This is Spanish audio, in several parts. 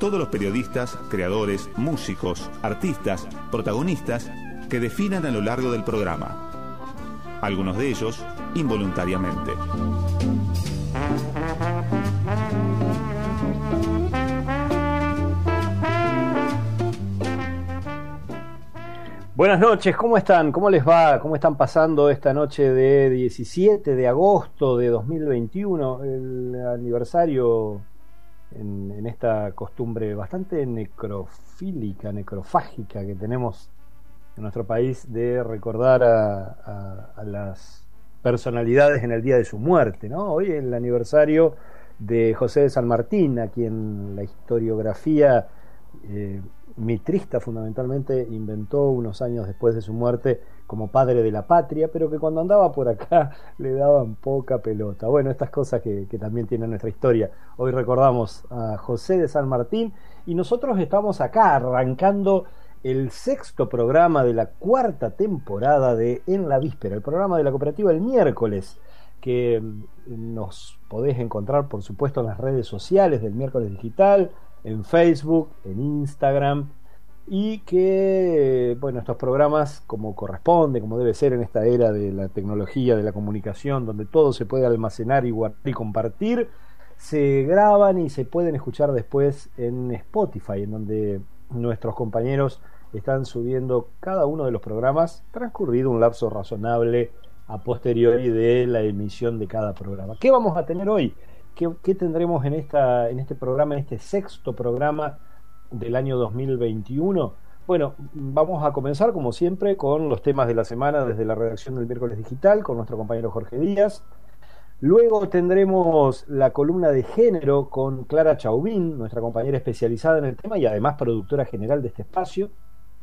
todos los periodistas, creadores, músicos, artistas, protagonistas que definan a lo largo del programa. Algunos de ellos involuntariamente. Buenas noches, ¿cómo están? ¿Cómo les va? ¿Cómo están pasando esta noche de 17 de agosto de 2021, el aniversario en, esta costumbre bastante necrofílica, necrofágica que tenemos en nuestro país de recordar a, las personalidades en el día de su muerte, ¿no? Hoy es el aniversario de José de San Martín, a quien la historiografía eh, mitrista fundamentalmente inventó unos años después de su muerte como padre de la patria, pero que cuando andaba por acá le daban poca pelota. Bueno, estas cosas que, también tiene nuestra historia. Hoy recordamos a José de San Martín y nosotros estamos acá arrancando el sexto programa de la cuarta temporada de En la Víspera, el programa de la cooperativa el miércoles, que mm, nos podés encontrar por supuesto en las redes sociales del miércoles digital, en Facebook, en Instagram, y que, bueno, estos programas, como corresponde, como debe ser en esta era de la tecnología, de la comunicación, donde todo se puede almacenar y guardar y compartir, se graban y se pueden escuchar después en Spotify, en donde nuestros compañeros están subiendo cada uno de los programas, transcurrido un lapso razonable a posteriori de la emisión de cada programa. ¿Qué vamos a tener hoy? ¿Qué, tendremos en, esta, en este programa, en este sexto programa del año 2021? Bueno, vamos a comenzar como siempre con los temas de la semana desde la redacción del miércoles digital con nuestro compañero Jorge Díaz. Luego tendremos la columna de género con Clara Chauvin, nuestra compañera especializada en el tema y además productora general de este espacio.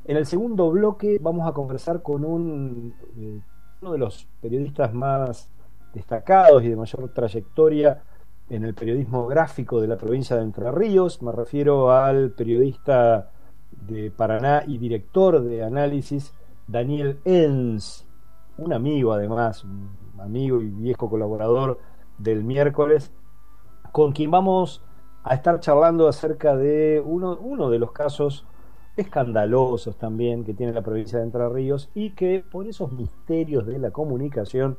En el segundo bloque vamos a conversar con un, eh, uno de los periodistas más destacados y de mayor trayectoria en el periodismo gráfico de la provincia de Entre Ríos. Me refiero al periodista de Paraná y director de análisis Daniel Enz, un amigo además, un amigo y viejo colaborador del miércoles, con quien vamos a estar charlando acerca de uno, uno de los casos escandalosos también que tiene la provincia de Entre Ríos y que por esos misterios de la comunicación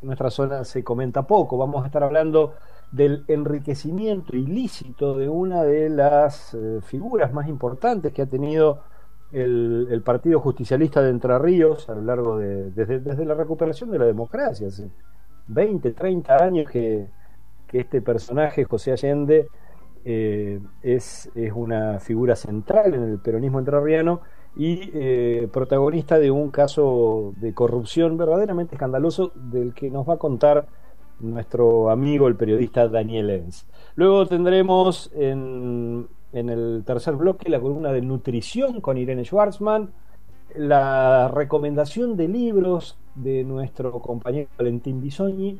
en nuestra zona se comenta poco. Vamos a estar hablando del enriquecimiento ilícito de una de las eh, figuras más importantes que ha tenido el, Partido Justicialista de Entre Ríos a lo largo de, desde, la recuperación de la democracia, hace 20, 30 años que, este personaje, José Allende, eh, es, una figura central en el peronismo entrerriano y eh, protagonista de un caso de corrupción verdaderamente escandaloso del que nos va a contar nuestro amigo el periodista Daniel Enz. Luego tendremos en, en el tercer bloque la columna de nutrición con Irene Schwarzman, la recomendación de libros de nuestro compañero Valentín Bisogni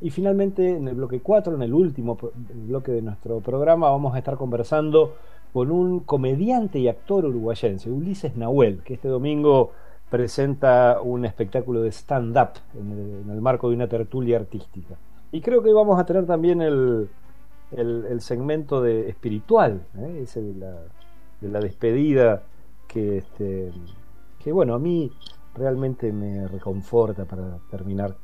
y finalmente en el bloque 4, en el último bloque de nuestro programa, vamos a estar conversando con un comediante y actor uruguayense, Ulises Nahuel, que este domingo presenta un espectáculo de stand-up en, el marco de una tertulia artística. Y creo que vamos a tener también el, el, segmento de espiritual, ¿eh? ese de la, de la despedida que, este, que, bueno, a mí realmente me reconforta para terminar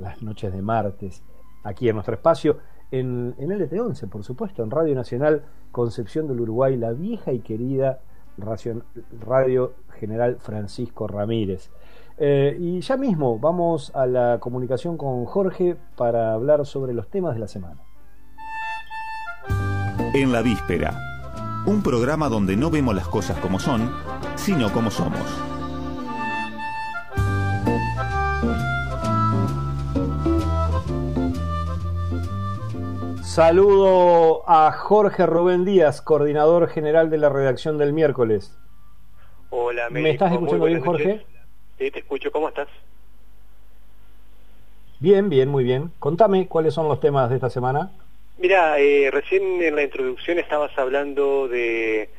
las noches de martes aquí en nuestro espacio, en, en LT11, por supuesto, en Radio Nacional Concepción del Uruguay, la vieja y querida Radio General Francisco Ramírez. Eh, y ya mismo vamos a la comunicación con Jorge para hablar sobre los temas de la semana. En la víspera, un programa donde no vemos las cosas como son, sino como somos. Saludo a Jorge Rubén Díaz, coordinador general de la redacción del miércoles. Hola, ¿Me estás escuchando bien, Jorge? Sí, te escucho. ¿Cómo estás? Bien, bien, muy bien. Contame cuáles son los temas de esta semana. Mira, eh, recién en la introducción estabas hablando de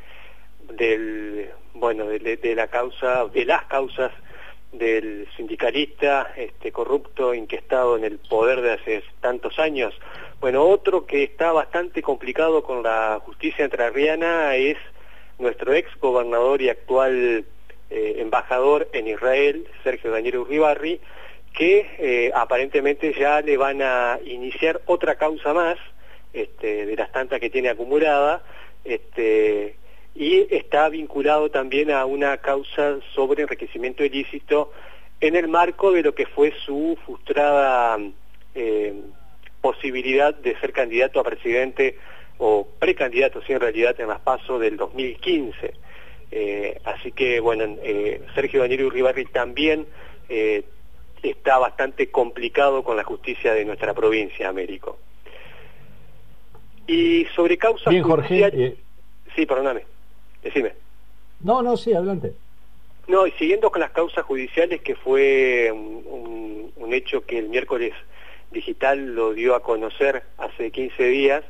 del bueno de, la causa de las causas del sindicalista este corrupto inquestado en el poder de hace tantos años. Bueno, otro que está bastante complicado con la justicia entrerriana es nuestro ex gobernador y actual eh, embajador en Israel, Sergio Daniel Uribarri, que eh, aparentemente ya le van a iniciar otra causa más este, de las tantas que tiene acumulada este, y está vinculado también a una causa sobre enriquecimiento ilícito en el marco de lo que fue su frustrada eh, posibilidad de ser candidato a presidente o precandidato, sí, en realidad, en las PASO del 2015. Eh, así que, bueno, Sergio Daniel Uribarri también está bastante complicado con la justicia de nuestra provincia, Américo. Y sobre causas Bien, Jorge. Eh, sí, perdóname, decime. No, no, sí, adelante. No, y siguiendo con las causas judiciales, que fue un, un, hecho que el miércoles digital lo dio a conocer hace 15 días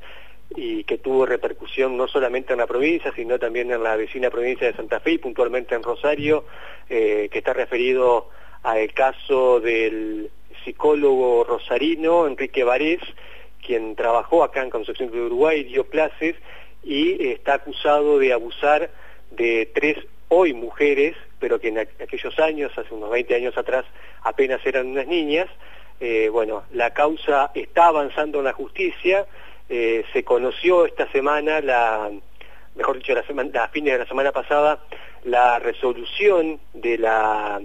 y que tuvo repercusión no solamente en la provincia, sino también en la vecina provincia de Santa Fe y puntualmente en Rosario, eh, que está referido al caso del psicólogo rosarino Enrique Varés, quien trabajó acá en Concepción de Uruguay, dio clases y está acusado de abusar de tres hoy mujeres, pero que en aquellos años, hace unos 20 años atrás, apenas eran unas niñas. Eh, bueno, la causa está avanzando en la justicia, eh, se conoció esta semana, la, mejor dicho, la, a fines de la semana pasada, la resolución de la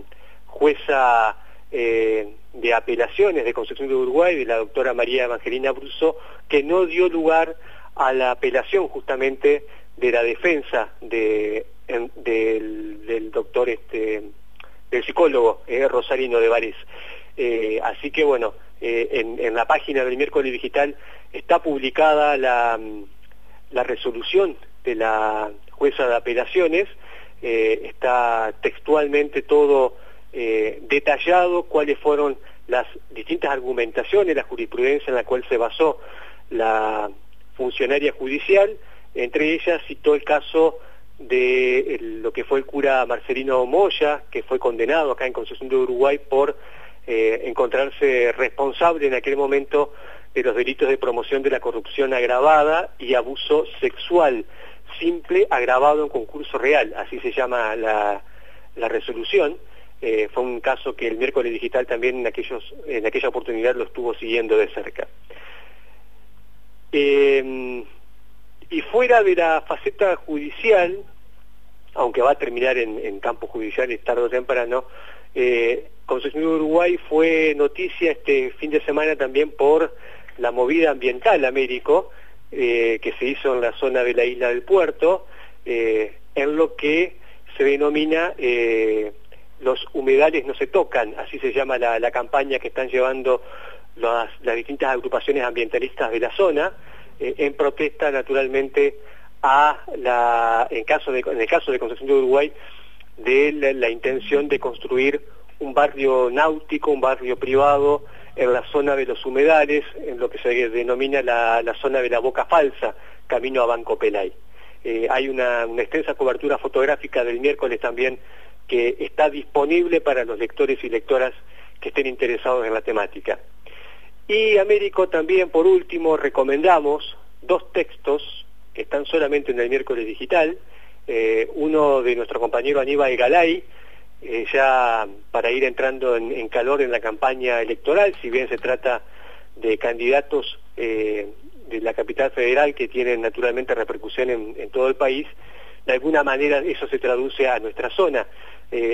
jueza eh, de apelaciones de Concepción de Uruguay, de la doctora María Evangelina Bruso, que no dio lugar a la apelación justamente de la defensa de, del, doctor, este, del psicólogo eh, Rosarino de Varés. Eh, así que bueno, en, en, la página del miércoles digital está publicada la, la resolución de la jueza de apelaciones, está textualmente todo eh, detallado cuáles fueron las distintas argumentaciones, la jurisprudencia en la cual se basó la funcionaria judicial, entre ellas citó el caso de lo que fue el cura Marcelino Moya, que fue condenado acá en Concepción de Uruguay por eh, encontrarse responsable en aquel momento de los delitos de promoción de la corrupción agravada y abuso sexual simple agravado en concurso real, así se llama la resolución. Eh, fue un caso que el miércoles digital también en, aquella oportunidad lo estuvo siguiendo de cerca. Eh, y fuera de la faceta judicial, aunque va a terminar en, en campos judiciales tarde o temprano, eh, Concepción Uruguay fue noticia este fin de semana también por la movida ambiental Américo, eh, que se hizo en la zona de la isla del puerto, en lo que se denomina los humedales no se tocan, así se llama la, campaña que están llevando las, distintas agrupaciones ambientalistas de la zona, eh, en protesta naturalmente a la, en, caso de, en el caso de Concepción de Uruguay, de la, intención de construir un barrio náutico, un barrio privado en la zona de los humedales, en lo que se denomina la, zona de la Boca Falsa, camino a Banco Pelay. Eh, hay una, una extensa cobertura fotográfica del miércoles también que está disponible para los lectores y lectoras que estén interesados en la temática. Y Américo también, por último, recomendamos dos textos que están solamente en el miércoles digital, eh, uno de nuestro compañero Aníbal Galay, eh, ya para ir entrando en, calor en la campaña electoral, si bien se trata de candidatos eh, de la capital federal que tienen naturalmente repercusión en todo el país, de alguna manera eso se traduce a nuestra zona.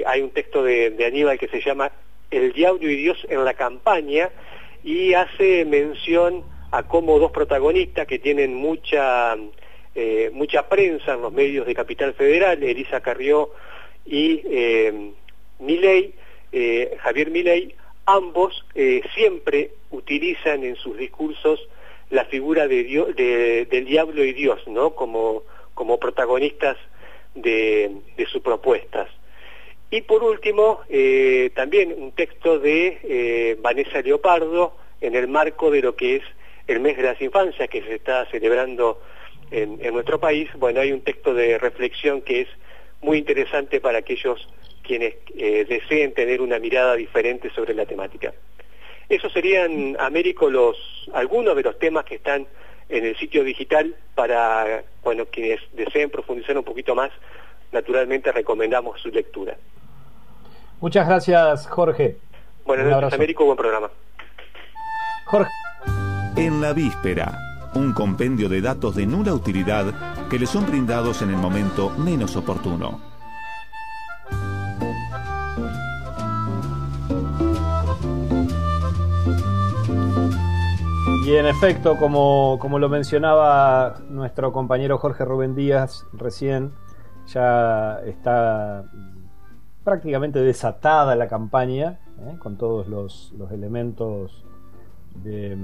Hay un texto de, Aníbal que se llama El diablo y Dios en la campaña y hace mención a cómo dos protagonistas que tienen mucha, eh, mucha prensa en los medios de Capital Federal, Elisa Carrió y eh, Miley, eh, Javier Milei, ambos siempre utilizan en sus discursos la figura de Dios, del diablo y Dios, ¿no? Como como protagonistas de, sus propuestas. Y por último, también un texto de Vanessa Leopardo en el marco de lo que es el mes de las infancias que se está celebrando en, nuestro país. Bueno, hay un texto de reflexión que es muy interesante para aquellos quienes eh, deseen tener una mirada diferente sobre la temática. Esos serían, Américo, los, algunos de los temas que están en el sitio digital para, bueno, quienes deseen profundizar un poquito más, naturalmente recomendamos su lectura. Muchas gracias, Jorge. Buenas noches, Américo, buen programa. Jorge. En la víspera, un compendio de datos de nula utilidad que le son brindados en el momento menos oportuno. Y en efecto, como, como, lo mencionaba nuestro compañero Jorge Rubén Díaz recién, ya está prácticamente desatada la campaña, ¿eh? con todos los, los elementos de,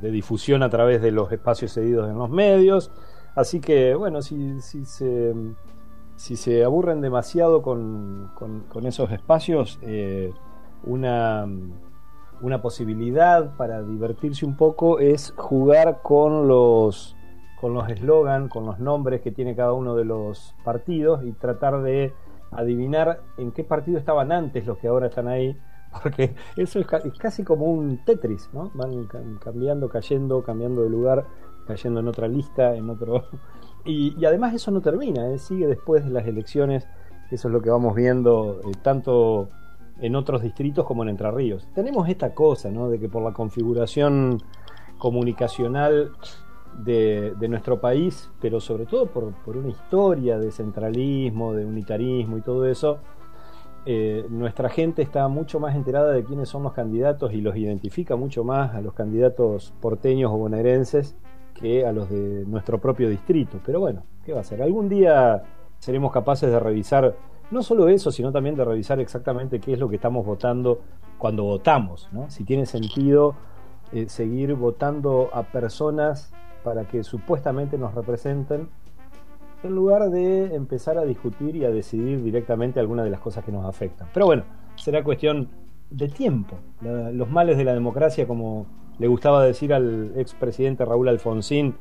difusión a través de los espacios cedidos en los medios. Así que, bueno, si, si, se, si se aburren demasiado con, con, esos espacios, eh, una una posibilidad para divertirse un poco es jugar con los con los eslogan, con los nombres que tiene cada uno de los partidos y tratar de adivinar en qué partido estaban antes los que ahora están ahí, porque eso es, casi como un Tetris, ¿no? Van cambiando, cayendo, cambiando de lugar, cayendo en otra lista, en otro... Y, además eso no termina, ¿eh? sigue después de las elecciones, eso es lo que vamos viendo, eh, tanto en otros distritos como en Entre Ríos. Tenemos esta cosa, ¿no? De que por la configuración comunicacional de, nuestro país, pero sobre todo por, una historia de centralismo, de unitarismo y todo eso, eh, nuestra gente está mucho más enterada de quiénes son los candidatos y los identifica mucho más a los candidatos porteños o bonaerenses que a los de nuestro propio distrito. Pero bueno, ¿qué va a ser? Algún día seremos capaces de revisar no solo eso, sino también de revisar exactamente qué es lo que estamos votando cuando votamos, si tiene sentido eh, seguir votando a personas para que supuestamente nos representen, en lugar de empezar a discutir y a decidir directamente algunas de las cosas que nos afectan. Pero bueno, será cuestión de tiempo. los males de la democracia, como le gustaba decir al expresidente Raúl Alfonsín,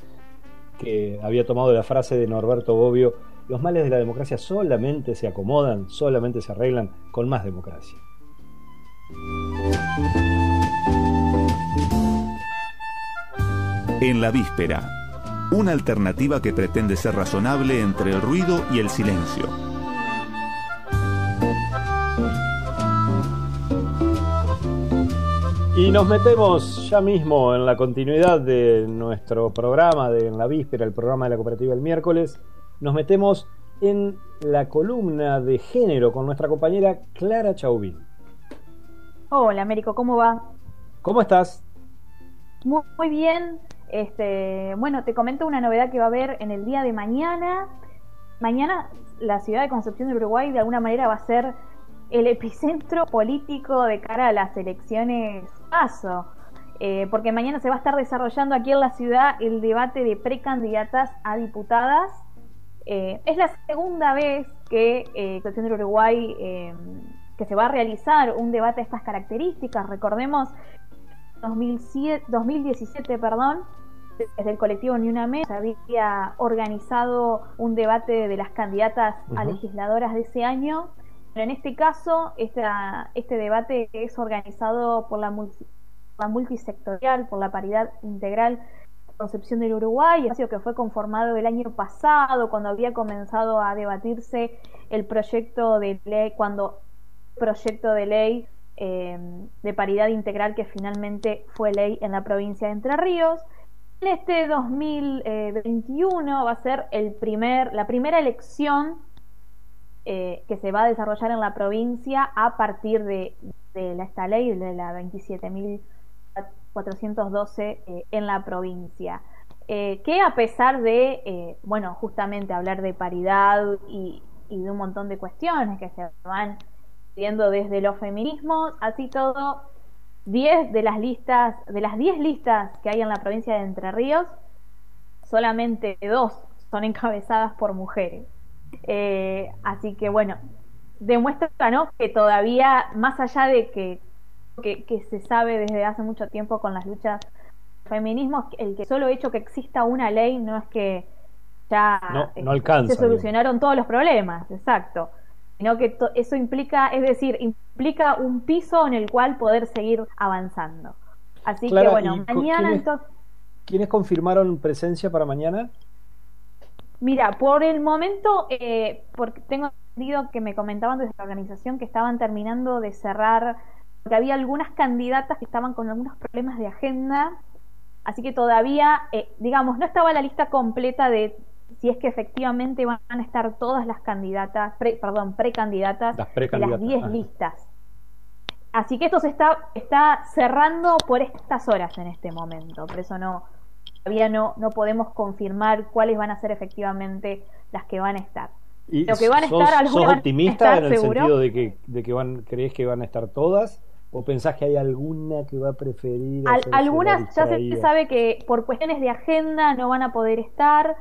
que había tomado la frase de Norberto Bobbio, los males de la democracia solamente se acomodan, solamente se arreglan con más democracia. En la víspera, una alternativa que pretende ser razonable entre el ruido y el silencio. Y nos metemos ya mismo en la continuidad de nuestro programa de En la Víspera, el programa de la cooperativa el miércoles, nos metemos en la columna de género con nuestra compañera Clara Chauvin. Hola, Américo, ¿cómo va? ¿Cómo estás? Muy, bien. Este, bueno, te comento una novedad que va a haber en el día de mañana. Mañana la ciudad de Concepción de Uruguay de alguna manera va a ser el epicentro político de cara a las elecciones paso. Eh, porque mañana se va a estar desarrollando aquí en la ciudad el debate de precandidatas a diputadas eh, es la segunda vez que eh, de Uruguay eh, que se va a realizar un debate de estas características. Recordemos 2017, perdón, desde el colectivo Ni Una Mesa había organizado un debate de las candidatas a legisladoras de ese año. Pero en este caso, este debate es organizado por la, la multisectorial, por la paridad integral Concepción del Uruguay, espacio que fue conformado el año pasado, cuando había comenzado a debatirse el proyecto de ley, cuando proyecto de ley eh, de paridad integral que finalmente fue ley en la provincia de Entre Ríos. En este 2021 va a ser el primer, la primera elección eh, que se va a desarrollar en la provincia a partir de, de esta ley, de la 27.000 412 eh, en la provincia. Eh, que a pesar de, bueno, justamente hablar de paridad y, de un montón de cuestiones que se van viendo desde los feminismos, así todo, 10 de las listas, de las 10 listas que hay en la provincia de Entre Ríos, solamente dos son encabezadas por mujeres. Eh, así que bueno, demuestra ¿no? que todavía, más allá de que, que, se sabe desde hace mucho tiempo con las luchas feminismo, el que solo hecho que exista una ley no es que ya no, alcanza, se solucionaron todos los problemas, exacto sino que eso implica, es decir, implica un piso en el cual poder seguir avanzando. Así que bueno, mañana entonces... ¿Quiénes confirmaron presencia para mañana? Mira, por el momento, eh, porque tengo entendido que me comentaban desde la organización que estaban terminando de cerrar, porque había algunas candidatas que estaban con algunos problemas de agenda, así que todavía, eh, digamos, no estaba la lista completa de si es que efectivamente van a estar todas las candidatas, perdón, precandidatas de las 10 listas. Así que esto se está, está cerrando por estas horas en este momento, por eso no todavía no, no podemos confirmar cuáles van a ser efectivamente las que van a estar. ¿Y Lo que van a estar, ¿sos optimista en el sentido de que, de que van, crees que van a estar todas? ¿O pensás que hay alguna que va a preferir? algunas ya se sabe que por cuestiones de agenda no van a poder estar.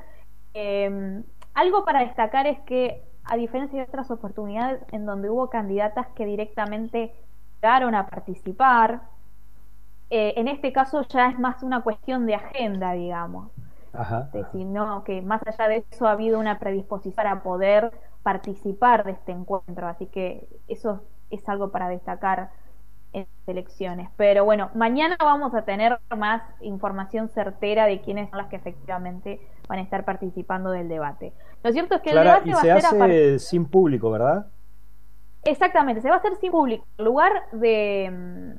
Eh, algo para destacar es que, a diferencia de otras oportunidades en donde hubo candidatas que directamente llegaron a participar, eh, en este caso ya es más una cuestión de agenda, digamos. Ajá, Sino que más allá de eso ha habido una predisposición para poder participar de este encuentro, así que eso es algo para destacar en elecciones. Pero bueno, mañana vamos a tener más información certera de quiénes son las que efectivamente van a estar participando del debate. Lo cierto es que el debate va a ser sin público, ¿verdad? Exactamente, se va a hacer sin público. El lugar de,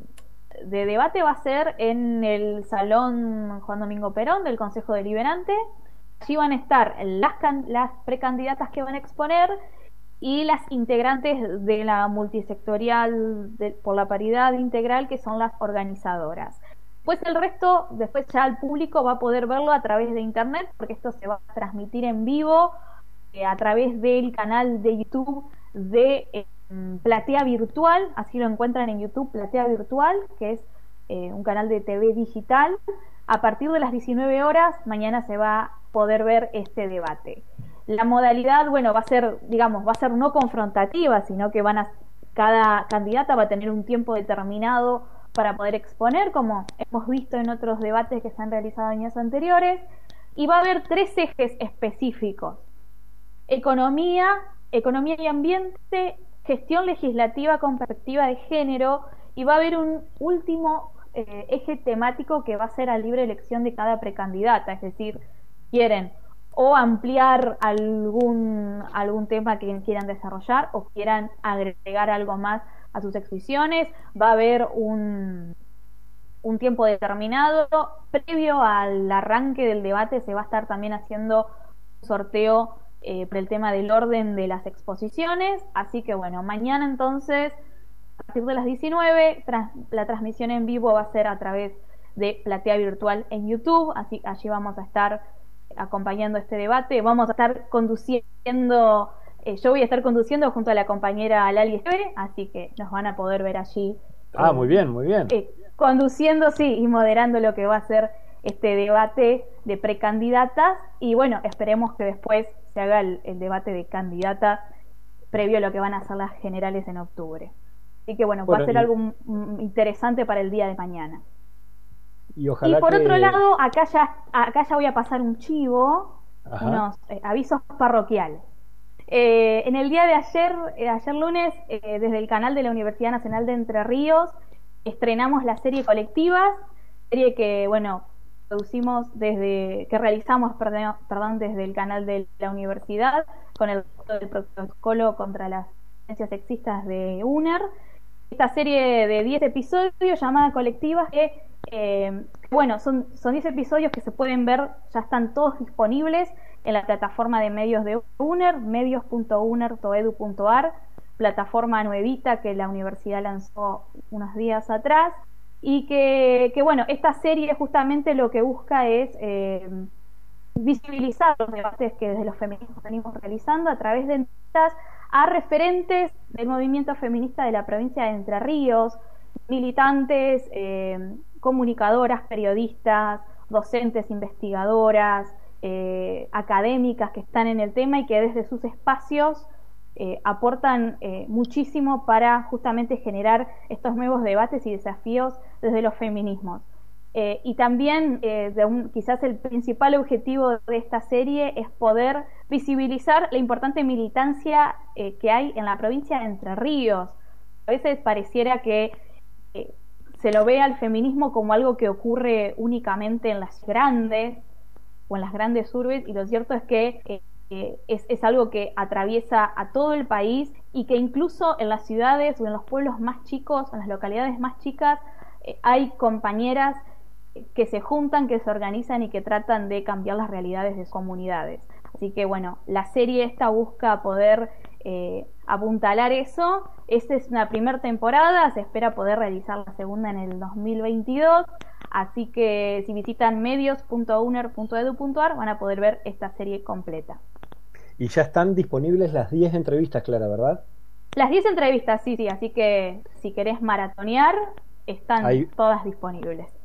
de debate va a ser en el Salón Juan Domingo Perón del Consejo Deliberante. Allí van a estar las, las precandidatas que van a exponer y las integrantes de la multisectorial por la paridad integral que son las organizadoras. Pues el resto, después ya el público va a poder verlo a través de internet, porque esto se va a transmitir en vivo eh, a través del canal de YouTube de eh, Platea Virtual, así lo encuentran en YouTube, Platea Virtual, que es eh, un canal de TV digital. A partir de las 19 horas, mañana se va a poder ver este debate. La modalidad, bueno, va a ser, digamos, va a ser no confrontativa, sino que van a, cada candidata va a tener un tiempo determinado para poder exponer, como hemos visto en otros debates que se han realizado años anteriores, y va a haber tres ejes específicos. Economía, economía y ambiente, gestión legislativa con perspectiva de género, y va a haber un último eh, eje temático que va a ser a libre elección de cada precandidata, es decir, quieren o ampliar algún, algún tema que quieran desarrollar o quieran agregar algo más a sus exposiciones. Va a haber un, un tiempo determinado. Previo al arranque del debate se va a estar también haciendo un sorteo eh, por el tema del orden de las exposiciones. Así que bueno, mañana entonces, a partir de las 19, la transmisión en vivo va a ser a través de Platea Virtual en YouTube. Así allí vamos a estar acompañando este debate. Vamos a estar conduciendo, eh, yo voy a estar conduciendo junto a la compañera Lali Esteve, así que nos van a poder ver allí. Ah, muy bien, muy bien. Eh, conduciendo, sí, y moderando lo que va a ser este debate de precandidatas. Y bueno, esperemos que después se haga el, debate de candidatas previo a lo que van a ser las generales en octubre. Así que bueno, va a ser algo interesante para el día de mañana. Y, por otro lado, acá ya, acá ya voy a pasar un chivo, unos eh, avisos parroquiales. Eh, en el día de ayer, eh, ayer lunes, desde el canal de la Universidad Nacional de Entre Ríos, estrenamos la serie Colectivas, serie que, bueno, producimos desde, que realizamos, perdón, perdón desde el canal de la universidad, con el, el protocolo contra las violencias sexistas de UNER. Esta serie de 10 episodios llamada Colectivas que eh, bueno, son, son 10 episodios que se pueden ver, ya están todos disponibles en la plataforma de medios de UNER, medios.uner.edu.ar, plataforma nuevita que la universidad lanzó unos días atrás y que, bueno, esta serie justamente lo que busca es eh, visibilizar los debates que desde los feminismos venimos realizando a través de entrevistas a referentes del movimiento feminista de la provincia de Entre Ríos, militantes, eh, comunicadoras, periodistas, docentes, investigadoras, eh, académicas que están en el tema y que desde sus espacios eh, aportan muchísimo para justamente generar estos nuevos debates y desafíos desde los feminismos. Y también quizás el principal objetivo de esta serie es poder visibilizar la importante militancia que hay en la provincia de Entre Ríos. A veces pareciera que se lo ve al feminismo como algo que ocurre únicamente en las grandes o en las grandes urbes y lo cierto es que eh, es, algo que atraviesa a todo el país y que incluso en las ciudades o en los pueblos más chicos, en las localidades más chicas, eh, hay compañeras que se juntan, que se organizan y que tratan de cambiar las realidades de sus comunidades. Así que bueno, la serie esta busca poder eh, apuntalar eso. Esta es una primera temporada, se espera poder realizar la segunda en el 2022. Así que si visitan medios.uner.edu.ar van a poder ver esta serie completa. Y ya están disponibles las 10 entrevistas, Clara, ¿verdad? Las 10 entrevistas, sí, sí. Así que si querés maratonear, están todas disponibles.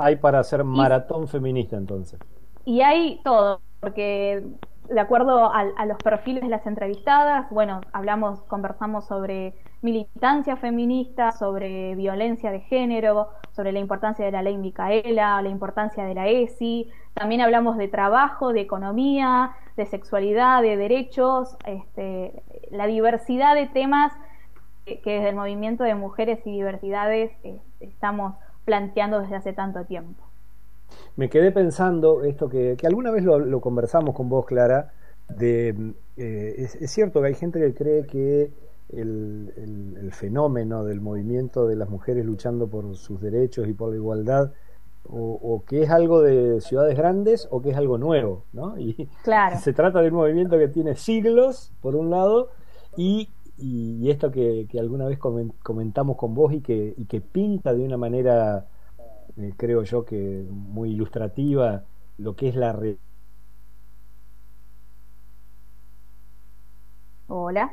Hay para hacer maratón feminista entonces. Y hay todo, porque de acuerdo a, los perfiles de las entrevistadas, bueno, hablamos, conversamos sobre militancia feminista, sobre violencia de género, sobre la importancia de la ley Micaela, la importancia de la ESI, también hablamos de trabajo, de economía, de sexualidad, de derechos, este, la diversidad de temas que, desde el movimiento de mujeres y diversidades eh, estamos planteando desde hace tanto tiempo me quedé pensando esto que, alguna vez lo, conversamos con vos, Clara, de, eh, es, cierto que hay gente que cree que el, fenómeno del movimiento de las mujeres luchando por sus derechos y por la igualdad, o, que es algo de ciudades grandes o que es algo nuevo, ¿no? Y claro. se trata de un movimiento que tiene siglos, por un lado, y, esto que, alguna vez comentamos con vos y que, y que pinta de una manera eh, creo yo que muy ilustrativa, lo que es la. Hola.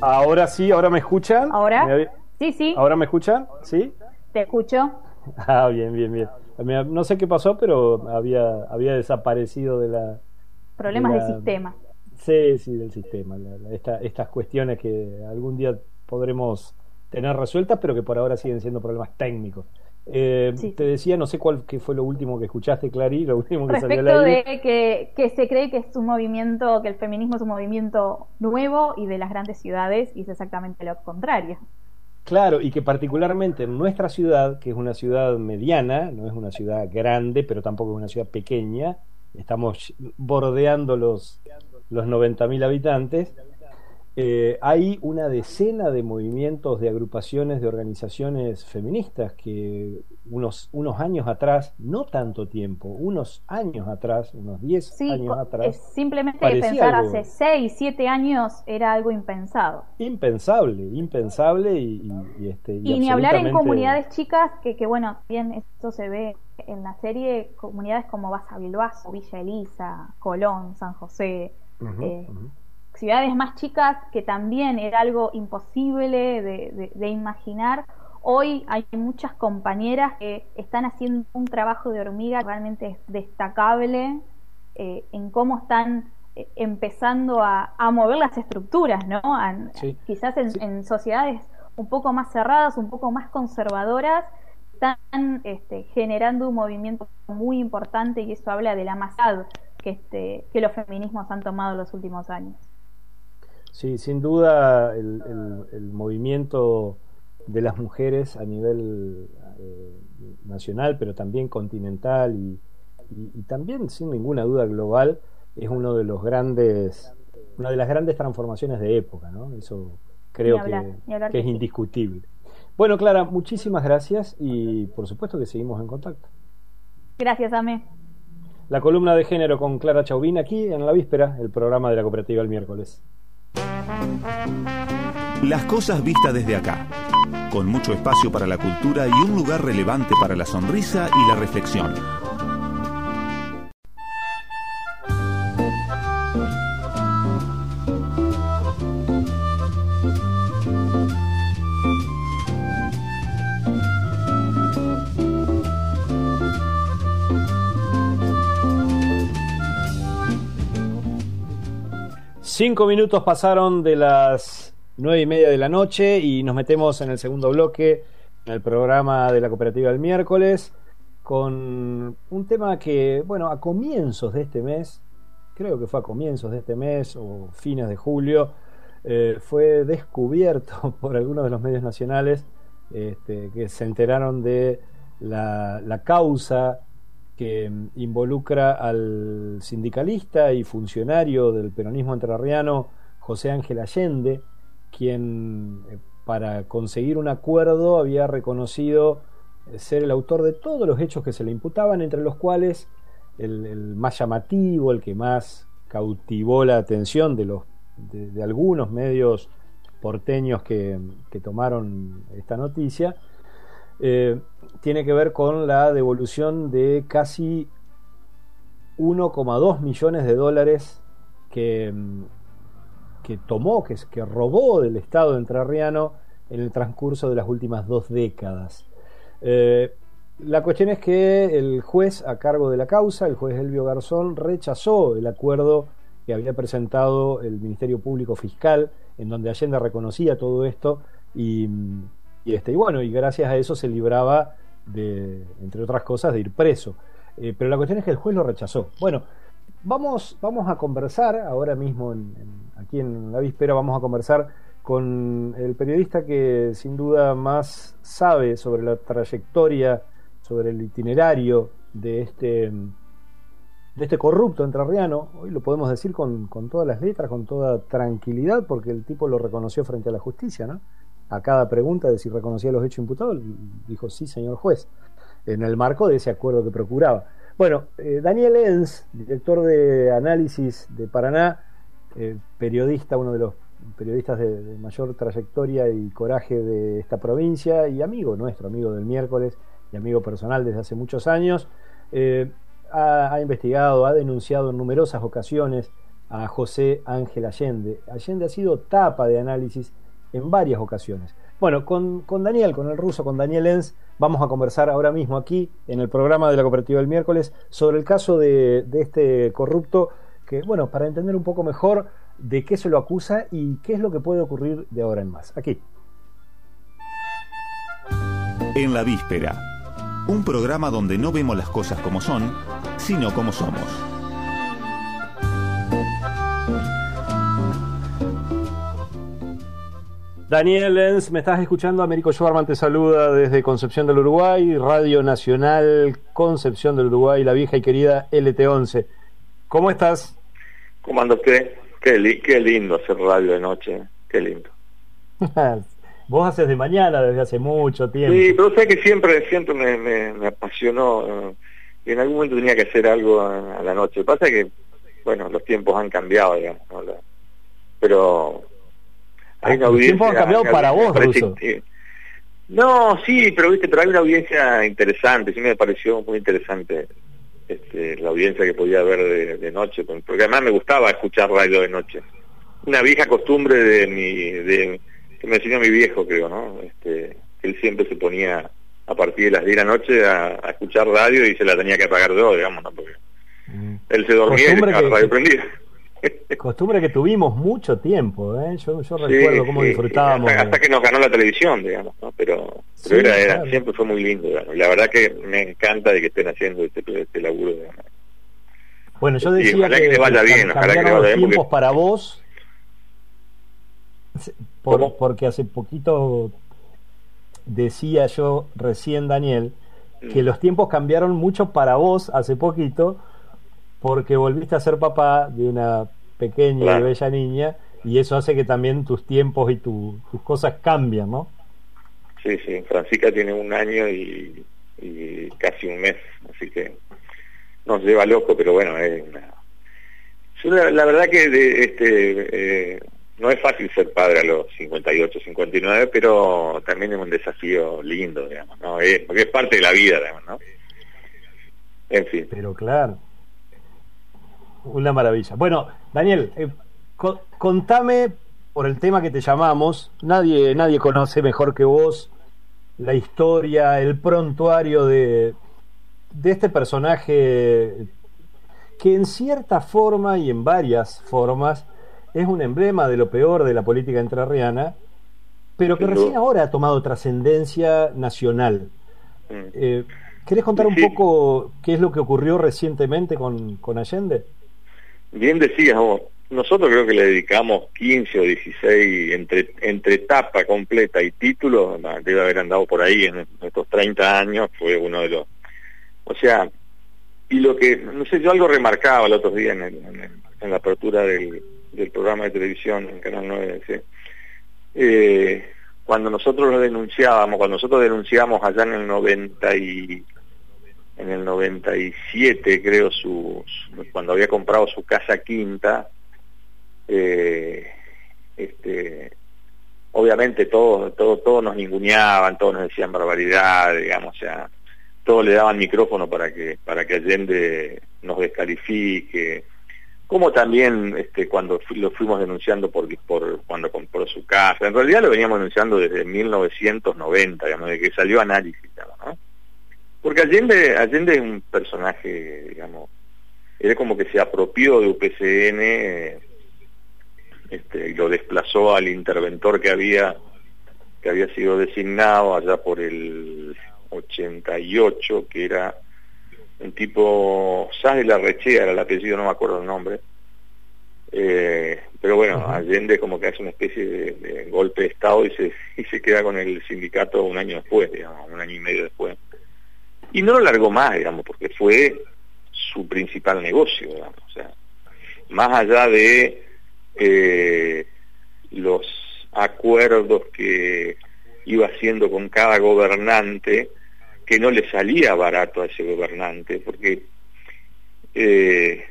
Ahora sí, ahora me escuchan. Ahora. Sí, sí. ¿Ahora me escuchan? ¿Sí? Te escucho. Ah, bien, bien, bien. No sé qué pasó, pero había, había desaparecido de la... Problemas del sistema. Sí, sí, del sistema. estas cuestiones que algún día podremos tener resueltas, pero que por ahora siguen siendo problemas técnicos. Eh, te decía, no sé cuál que fue lo último que escuchaste, Clary, lo último que Respecto salió de que, que se cree que es un movimiento, que el feminismo es un movimiento nuevo y de las grandes ciudades, y es exactamente lo contrario. Claro, y que particularmente en nuestra ciudad, que es una ciudad mediana, no es una ciudad grande, pero tampoco es una ciudad pequeña, estamos bordeando los, los 90.000 habitantes, eh, hay una decena de movimientos, de agrupaciones, de organizaciones feministas que unos, unos años atrás, no tanto tiempo, unos años atrás, unos 10 años atrás. Simplemente pensar hace 6, 7 años era algo impensado. Impensable, impensable y, este. Y, ni hablar en comunidades chicas, que, que bueno, bien esto se ve en la serie, comunidades como Baza Bilbaso, Villa Elisa, Colón, San José. Eh, ciudades más chicas que también era algo imposible de, imaginar. Hoy hay muchas compañeras que están haciendo un trabajo de hormiga realmente destacable eh, en cómo están eh, empezando a, mover las estructuras, ¿no? quizás en, sociedades un poco más cerradas, un poco más conservadoras, están este, generando un movimiento muy importante y eso habla de la masad que, este, que los feminismos han tomado en los últimos años. Sí, sin duda el, movimiento de las mujeres a nivel eh, nacional, pero también continental y, también sin ninguna duda global es uno de los grandes, una de las grandes transformaciones de época, ¿no? Eso creo que, es indiscutible. Bueno, Clara, muchísimas gracias y por supuesto que seguimos en contacto. Gracias, Ame. La columna de género con Clara Chauvin aquí en la víspera, el programa de la cooperativa el miércoles. Las cosas vistas desde acá, con mucho espacio para la cultura y un lugar relevante para la sonrisa y la reflexión. Cinco minutos pasaron de las nueve y media de la noche y nos metemos en el segundo bloque, en el programa de la cooperativa del miércoles, con un tema que, bueno, a comienzos de este mes, creo que fue a comienzos de este mes o fines de julio, eh, fue descubierto por algunos de los medios nacionales este, que se enteraron de la, la causa que involucra al sindicalista y funcionario del peronismo entrerriano José Ángel Allende, quien eh, para conseguir un acuerdo había reconocido eh, ser el autor de todos los hechos que se le imputaban, entre los cuales el, más llamativo, el que más cautivó la atención de, los, de, algunos medios porteños que, tomaron esta noticia, eh, tiene que ver con la devolución de casi 1,2 millones de dólares que, que tomó, que, que robó del Estado entrerriano en el transcurso de las últimas dos décadas. Eh, la cuestión es que el juez a cargo de la causa, el juez Elvio Garzón, rechazó el acuerdo que había presentado el Ministerio Público Fiscal, en donde Allende reconocía todo esto y, y, este, y bueno, y gracias a eso se libraba de, entre otras cosas, de ir preso. Eh, pero la cuestión es que el juez lo rechazó. Bueno, vamos, vamos a conversar ahora mismo, aquí en la víspera, vamos a conversar con el periodista que sin duda más sabe sobre la trayectoria, sobre el itinerario de este, de este corrupto entrerriano, hoy lo podemos decir con, con todas las letras, con toda tranquilidad, porque el tipo lo reconoció frente a la justicia, ¿no? A cada pregunta de si reconocía los hechos imputados, dijo sí, señor juez, en el marco de ese acuerdo que procuraba. Bueno, eh, Daniel Enz, director de análisis de Paraná, eh, periodista, uno de los periodistas de, mayor trayectoria y coraje de esta provincia y amigo nuestro, amigo del miércoles y amigo personal desde hace muchos años, eh, ha, ha, investigado, ha denunciado en numerosas ocasiones a José Ángel Allende. Allende ha sido tapa de análisis en varias ocasiones. Bueno, con, Daniel, con el ruso, con Daniel Enz, vamos a conversar ahora mismo aquí en el programa de la cooperativa del miércoles sobre el caso de, de este corrupto que, bueno, para entender un poco mejor de qué se lo acusa y qué es lo que puede ocurrir de ahora en más. Aquí. En la víspera, un programa donde no vemos las cosas como son, sino como somos. Daniel Lenz, me estás escuchando. Américo Schwarman te saluda desde Concepción del Uruguay, Radio Nacional Concepción del Uruguay, la vieja y querida LT11. ¿Cómo estás? ¿Cómo anda usted? Qué, qué lindo hacer radio de noche, qué lindo. Vos haces de mañana desde hace mucho tiempo. Sí, pero sé que siempre, siempre me, me, apasionó. y en algún momento tenía que hacer algo a, la noche. Lo que pasa es que, bueno, los tiempos han cambiado, digamos. pero hay una audiencia, tiempos han cambiado para vos, Ruso. No, sí, pero viste, pero hay una audiencia interesante, sí me pareció muy interesante este, la audiencia que podía haber de, noche, porque además me gustaba escuchar radio de noche. Una vieja costumbre de mi, de, que me enseñó mi viejo, creo, ¿no? Este, él siempre se ponía a partir de las 10 de la noche a, escuchar radio y se la tenía que apagar yo, digamos, ¿no? Porque mm. él se dormía y dejaba radio prendida. Costumbre que tuvimos mucho tiempo, ¿eh? yo, yo recuerdo cómo disfrutábamos. Hasta, que nos ganó la televisión, digamos, ¿no? pero, pero era, siempre fue muy lindo. La verdad que me encanta de que estén haciendo este, este laburo. Bueno, yo decía que, que, vaya bien, ojalá que vaya bien. tiempos para vos, por, porque hace poquito decía yo recién, Daniel, que mm. los tiempos cambiaron mucho para vos hace poquito porque volviste a ser papá de una pequeña y bella niña y eso hace que también tus tiempos y tus cosas cambian, ¿no? Sí, sí, Francisca tiene un año y, casi un mes, así que nos lleva loco, pero bueno, es la, verdad que de, este eh, no es fácil ser padre a los 58, 59, pero también es un desafío lindo, digamos, ¿no? Es, porque es parte de la vida, digamos, ¿no? En fin. Pero claro. Una maravilla. Bueno, Daniel, eh, contame por el tema que te llamamos. Nadie, nadie conoce mejor que vos la historia, el prontuario de, de este personaje que en cierta forma y en varias formas es un emblema de lo peor de la política entrerriana, pero que recién ahora ha tomado trascendencia nacional. Mm. Eh, ¿Querés contar un poco qué es lo que ocurrió recientemente con, con Allende? Bien decías vos, nosotros creo que le dedicamos 15 o 16 entre, entre etapa completa y título, debe haber andado por ahí en estos 30 años, fue uno de los... O sea, y lo que, no sé, yo algo remarcaba el otro día en, la apertura del, programa de televisión en Canal 9, eh, cuando nosotros lo denunciábamos, cuando nosotros denunciamos allá en el 90 y en el 97 creo su, cuando había comprado su casa quinta eh, este obviamente todos todo, todos nos ninguneaban todos nos decían barbaridad digamos o sea todos le daban micrófono para que para que Allende nos descalifique como también este, cuando lo fuimos denunciando por, cuando compró su casa en realidad lo veníamos denunciando desde 1990 digamos de que salió análisis ¿no? Porque Allende, Allende es un personaje, digamos, era como que se apropió de UPCN este, y lo desplazó al interventor que había que había sido designado allá por el 88, que era un tipo, Sá de la Rechea era el apellido, no me acuerdo el nombre, eh, pero bueno, Allende como que hace una especie de, golpe de Estado y se, y se queda con el sindicato un año después, digamos, un año y medio después. Y no lo largó más, digamos, porque fue su principal negocio, digamos. Más allá de eh, los acuerdos que iba haciendo con cada gobernante, que no le salía barato a ese gobernante, porque eh,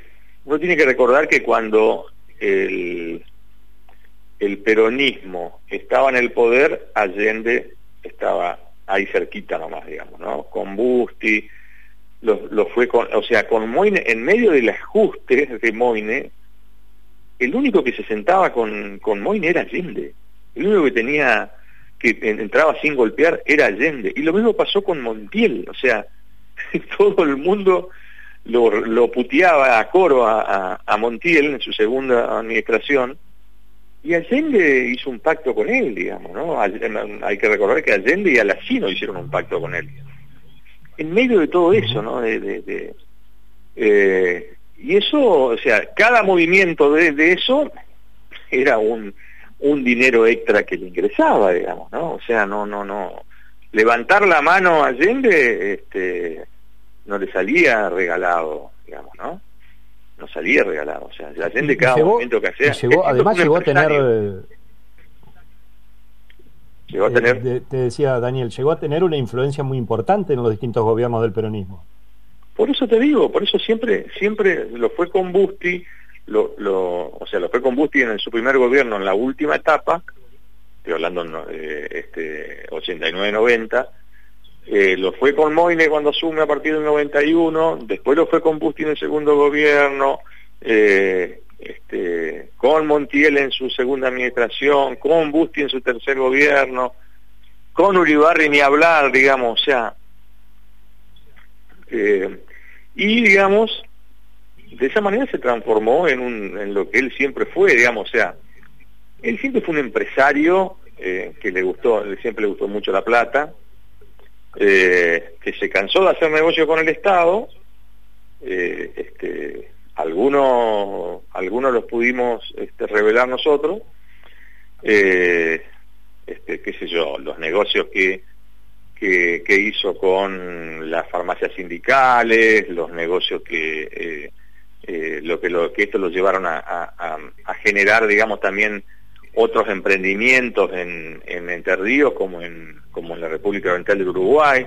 uno tiene que recordar que cuando el peronismo estaba en el poder, Allende estaba ahí cerquita nomás, digamos, ¿no? Con Busti, lo, fue con, o sea, con Moine, en medio del ajuste de Moine, el único que se sentaba con, con Moine era Allende. El único que tenía, que entraba sin golpear era Allende. Y lo mismo pasó con Montiel, o sea, todo el mundo lo, lo puteaba a coro a, a Montiel en su segunda administración, y Allende hizo un pacto con él, digamos, ¿no? Hay que recordar que Allende y Alacino hicieron un pacto con él. En medio de todo eso, ¿no? De, eh, y eso, o sea, cada movimiento de, eso era un, un dinero extra que le ingresaba, digamos, ¿no? O sea, no, no, no. Levantar la mano a Allende, este, no le salía regalado, digamos, ¿no? No salía regalado. O sea, la gente cada momento que hacía. además llegó a tener. Llegó a tener. Eh, te decía Daniel, llegó a tener una influencia muy importante en los distintos gobiernos del peronismo. Por eso te digo, por eso siempre, siempre lo fue con Busti, lo, lo, o sea, lo fue con Busti en su primer gobierno, en la última etapa, estoy hablando eh, este 89-90, eh, lo fue con Moine cuando asume a partir del 91, después lo fue con Busti en el segundo gobierno, eh, este, con Montiel en su segunda administración, con Busti en su tercer gobierno, con Uribarri ni hablar, digamos, o sea, eh, y digamos, de esa manera se transformó en, en lo que él siempre fue, digamos, o sea, él siempre fue un empresario que le gustó, siempre le gustó mucho la plata, eh, que se cansó de hacer negocio con el Estado, eh, este, algunos, algunos los pudimos este, revelar nosotros, eh, este, qué sé yo, los negocios que, que, hizo con las farmacias sindicales, los negocios que, lo que, lo, que esto los llevaron a, generar, digamos, también otros emprendimientos en, en Entre como en, como en la República Oriental del Uruguay.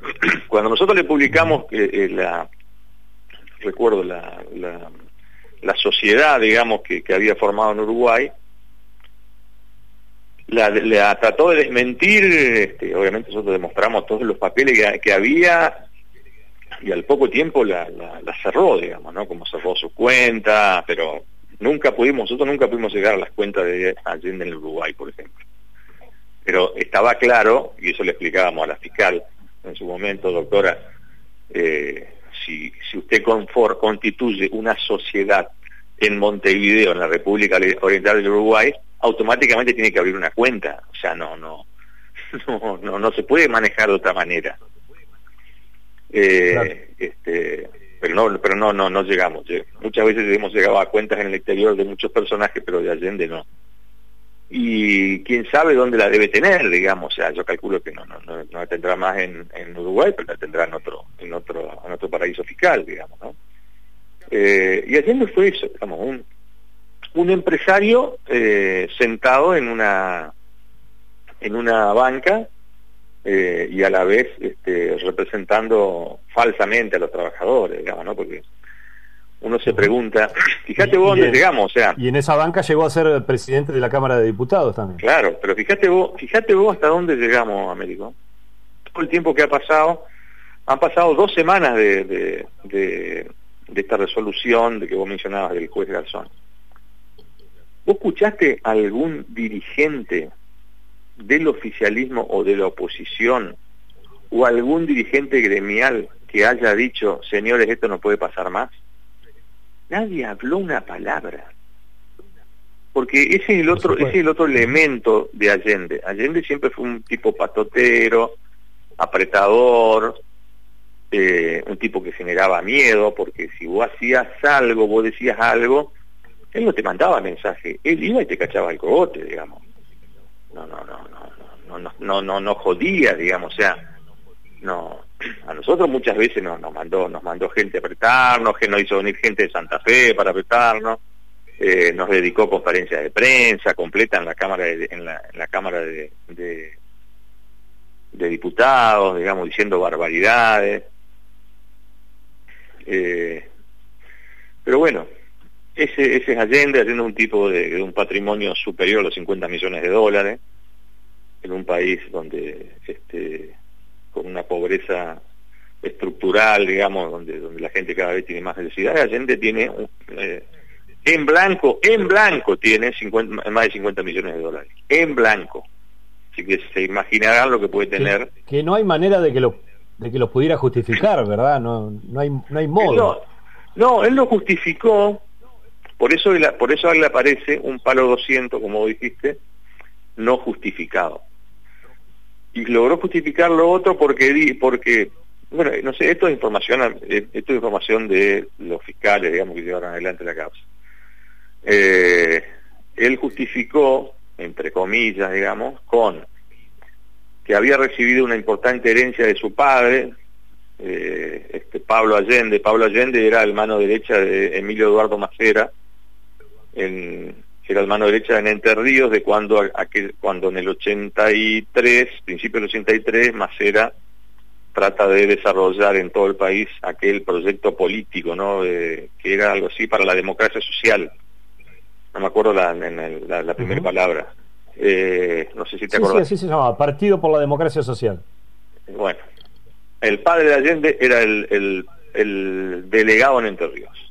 Cuando nosotros le publicamos eh, eh, la, recuerdo la, la, sociedad, digamos, que, que, había formado en Uruguay, la, trató de desmentir, este, obviamente nosotros demostramos todos los papeles que, que había y al poco tiempo la, la, cerró, digamos, ¿no? Como cerró su cuenta, pero nunca pudimos, nosotros nunca pudimos llegar a las cuentas de Allende en el Uruguay, por ejemplo pero estaba claro, y eso le explicábamos a la fiscal en su momento, doctora, eh, si, si usted constituye una sociedad en Montevideo, en la República Oriental del Uruguay, automáticamente tiene que abrir una cuenta. O sea, no, no, no, no, no se puede manejar de otra manera. Eh, este, pero no, no, no, llegamos. Muchas veces hemos llegado a cuentas en el exterior de muchos personajes, pero de Allende no. Y quién sabe dónde la debe tener, digamos. O sea, yo calculo que no, no, no, la tendrá más en, Uruguay, pero la tendrá en otro, en otro, en otro paraíso fiscal, digamos, ¿no? Eh, y Allende fue eso, digamos, un, un empresario eh, sentado en una en una banca eh, y a la vez este, representando falsamente a los trabajadores, digamos, ¿no? Porque uno se pregunta, fíjate vos dónde llegamos, o sea... Y en esa banca llegó a ser presidente de la Cámara de Diputados también. Claro, pero fíjate vos, fíjate vos hasta dónde llegamos, Américo. Todo el tiempo que ha pasado, han pasado dos semanas de, de, de, de esta resolución de que vos mencionabas del juez Garzón. ¿Vos escuchaste algún dirigente del oficialismo o de la oposición o algún dirigente gremial que haya dicho, señores, esto no puede pasar más? Nadie habló una palabra. Porque ese es el otro, ese es el otro elemento de Allende. Allende siempre fue un tipo patotero, apretador, eh, un tipo que generaba miedo, porque si vos hacías algo, vos decías algo, él no te mandaba mensaje, él iba y te cachaba el cogote, digamos no, no, no, no, no, no, no, no jodía, digamos, o sea, no, a nosotros muchas veces nos, nos mandó, nos mandó gente a apretarnos, que nos hizo venir gente de Santa Fe para apretarnos, eh, nos dedicó conferencias de prensa completa en la cámara de, en la, en la cámara de, de, de diputados, digamos, diciendo barbaridades. Eh, pero bueno, ese, ese es Allende, Allende es un tipo de, un patrimonio superior a los 50 millones de dólares, en un país donde, este, con una pobreza estructural, digamos, donde, donde la gente cada vez tiene más necesidades, Allende tiene, eh, en blanco, en blanco tiene 50, más de 50 millones de dólares, en blanco. Así que se imaginarán lo que puede tener. Que, no hay manera de que lo de que lo pudiera justificar, ¿verdad? No, no hay no hay modo. No, no, él lo justificó por eso, por eso le aparece un palo 200, como dijiste, no justificado. Y logró justificar lo otro porque, bueno, no sé, esto es información, esto es información de los fiscales, digamos, que llevaron adelante la causa. Eh, él justificó, entre comillas, digamos, con que había recibido una importante herencia de su padre, eh, este Pablo Allende. Pablo Allende era el mano derecha de Emilio Eduardo Macera, en, era la mano derecha en Entre Ríos, de cuando, aquel, cuando en el 83, principio del 83, Macera trata de desarrollar en todo el país aquel proyecto político, ¿no? que era algo así para la democracia social. No me acuerdo la, la, primera palabra. Eh, no sé si te acuerdas. Sí, así se llamaba, Partido por la Democracia Social. Bueno, el padre de Allende era el, el, el delegado en Entre Ríos.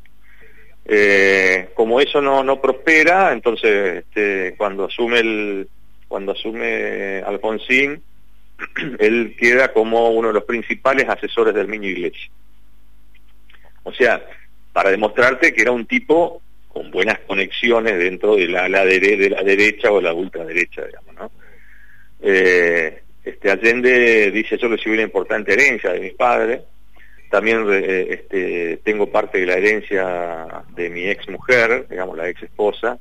Eh, como eso no, no prospera, entonces este, cuando asume el cuando asume Alfonsín, él queda como uno de los principales asesores del niño Iglesia. O sea, para demostrarte que era un tipo con buenas conexiones dentro de la, la de la derecha o la ultraderecha, digamos, ¿no? Eh, este Allende dice, yo recibí una importante herencia de mi padre, también eh, este, tengo parte de la herencia de mi ex mujer, digamos la ex esposa,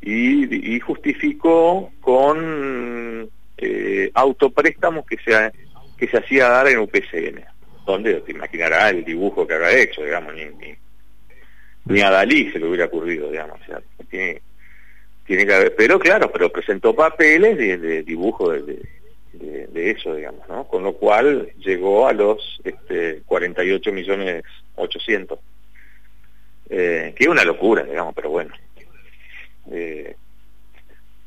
y, justificó con eh, autopréstamos que se, que se hacía dar en UPCN, donde te imaginarás el dibujo que habrá hecho, digamos, ni, ni, a Dalí se le hubiera ocurrido, digamos, o sea, tiene, tiene que haber, pero claro, pero presentó papeles de, de dibujo de, eso, digamos, ¿no? Con lo cual llegó a los este, 48 millones 800. Eh, que es una locura, digamos, pero bueno. Eh,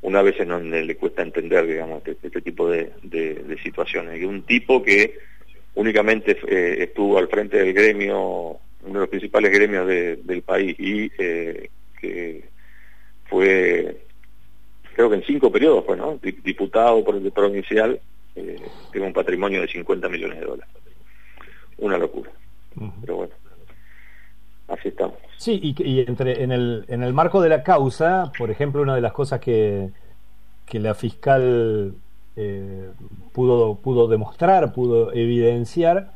una vez en donde le cuesta entender, digamos, este, este tipo de, de, situaciones. Y un tipo que únicamente eh, estuvo al frente del gremio, uno de los principales gremios del país, y que fue creo que en cinco periodos fue, ¿no? Diputado por el provincial, eh, tiene un patrimonio de 50 millones de dólares. Una locura. Pero bueno, así estamos. Sí, y, entre, en, el, en el marco de la causa, por ejemplo, una de las cosas que, que la fiscal eh, pudo, pudo demostrar, pudo evidenciar,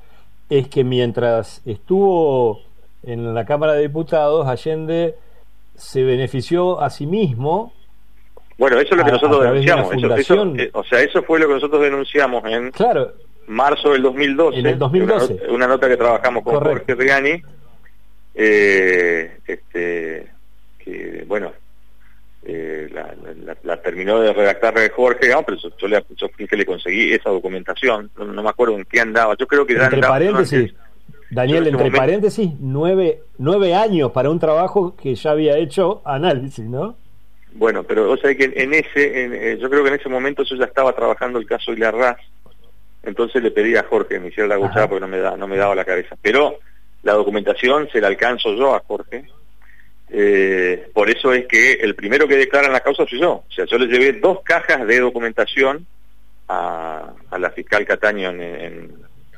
es que mientras estuvo en la Cámara de Diputados, Allende se benefició a sí mismo. Bueno, eso es lo que nosotros denunciamos. Eh, o sea, eso fue lo que nosotros denunciamos en claro, marzo del 2012. En el 2012. Una, nota que trabajamos con Jorge Riani. Eh, este, que, bueno, eh, la, terminó de redactar Jorge, pero yo, le, fui que le conseguí esa documentación, no, me acuerdo en qué andaba, yo creo que ya Entre paréntesis, Daniel, entre paréntesis, nueve, nueve años para un trabajo que ya había hecho análisis, ¿no? Bueno, pero o sea que en, ese, eh, yo creo que en ese momento yo ya estaba trabajando el caso Ilarraz, entonces le pedí a Jorge que me hiciera la guchada porque no me, da, no me daba la cabeza. Pero la documentación se la alcanzo yo a Jorge, eh, por eso es que el primero que declara en la causa soy yo. O sea, yo le llevé dos cajas de documentación a, la fiscal Cataño en,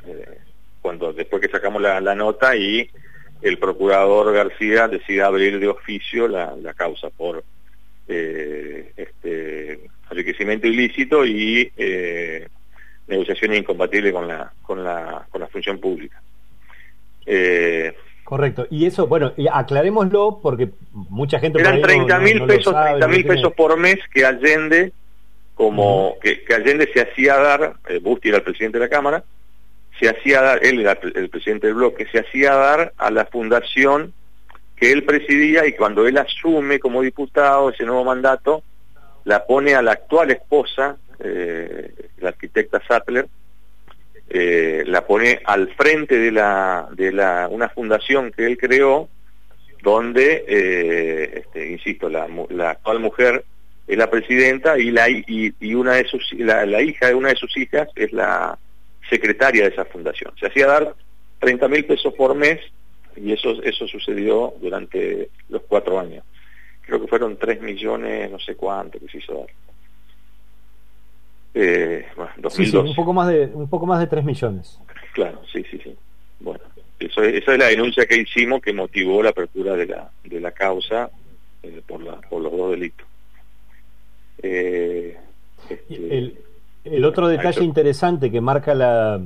eh, cuando después que sacamos la, nota y el procurador García decide abrir de oficio la, causa por eh, este, enriquecimiento ilícito y eh, negociación incompatible con la, con la, con la función pública. Eh, Correcto. Y eso, bueno, aclarémoslo porque mucha gente... Eran 30 mil pesos, 30 mil pesos por mes que Allende, como que, Allende se hacía dar, eh, Busti era el presidente de la Cámara, se hacía dar, él era el presidente del bloque, se hacía dar a la fundación que él presidía y cuando él asume como diputado ese nuevo mandato, la pone a la actual esposa, eh, la arquitecta Sattler, eh, la pone al frente de la de la una fundación que él creó donde eh, este, insisto la, la, actual mujer es la presidenta y la y, y una de sus la, la, hija de una de sus hijas es la secretaria de esa fundación. Se hacía dar 30 mil pesos por mes y eso eso sucedió durante los cuatro años creo que fueron 3 millones no sé cuánto que se hizo dar eh, un poco más de un poco más de 3 millones. Claro, sí, sí, sí. Bueno, eso esa es la denuncia que hicimos que motivó la apertura de la de la causa eh, por la, por los dos delitos. Eh, este, el, otro detalle interesante que marca la,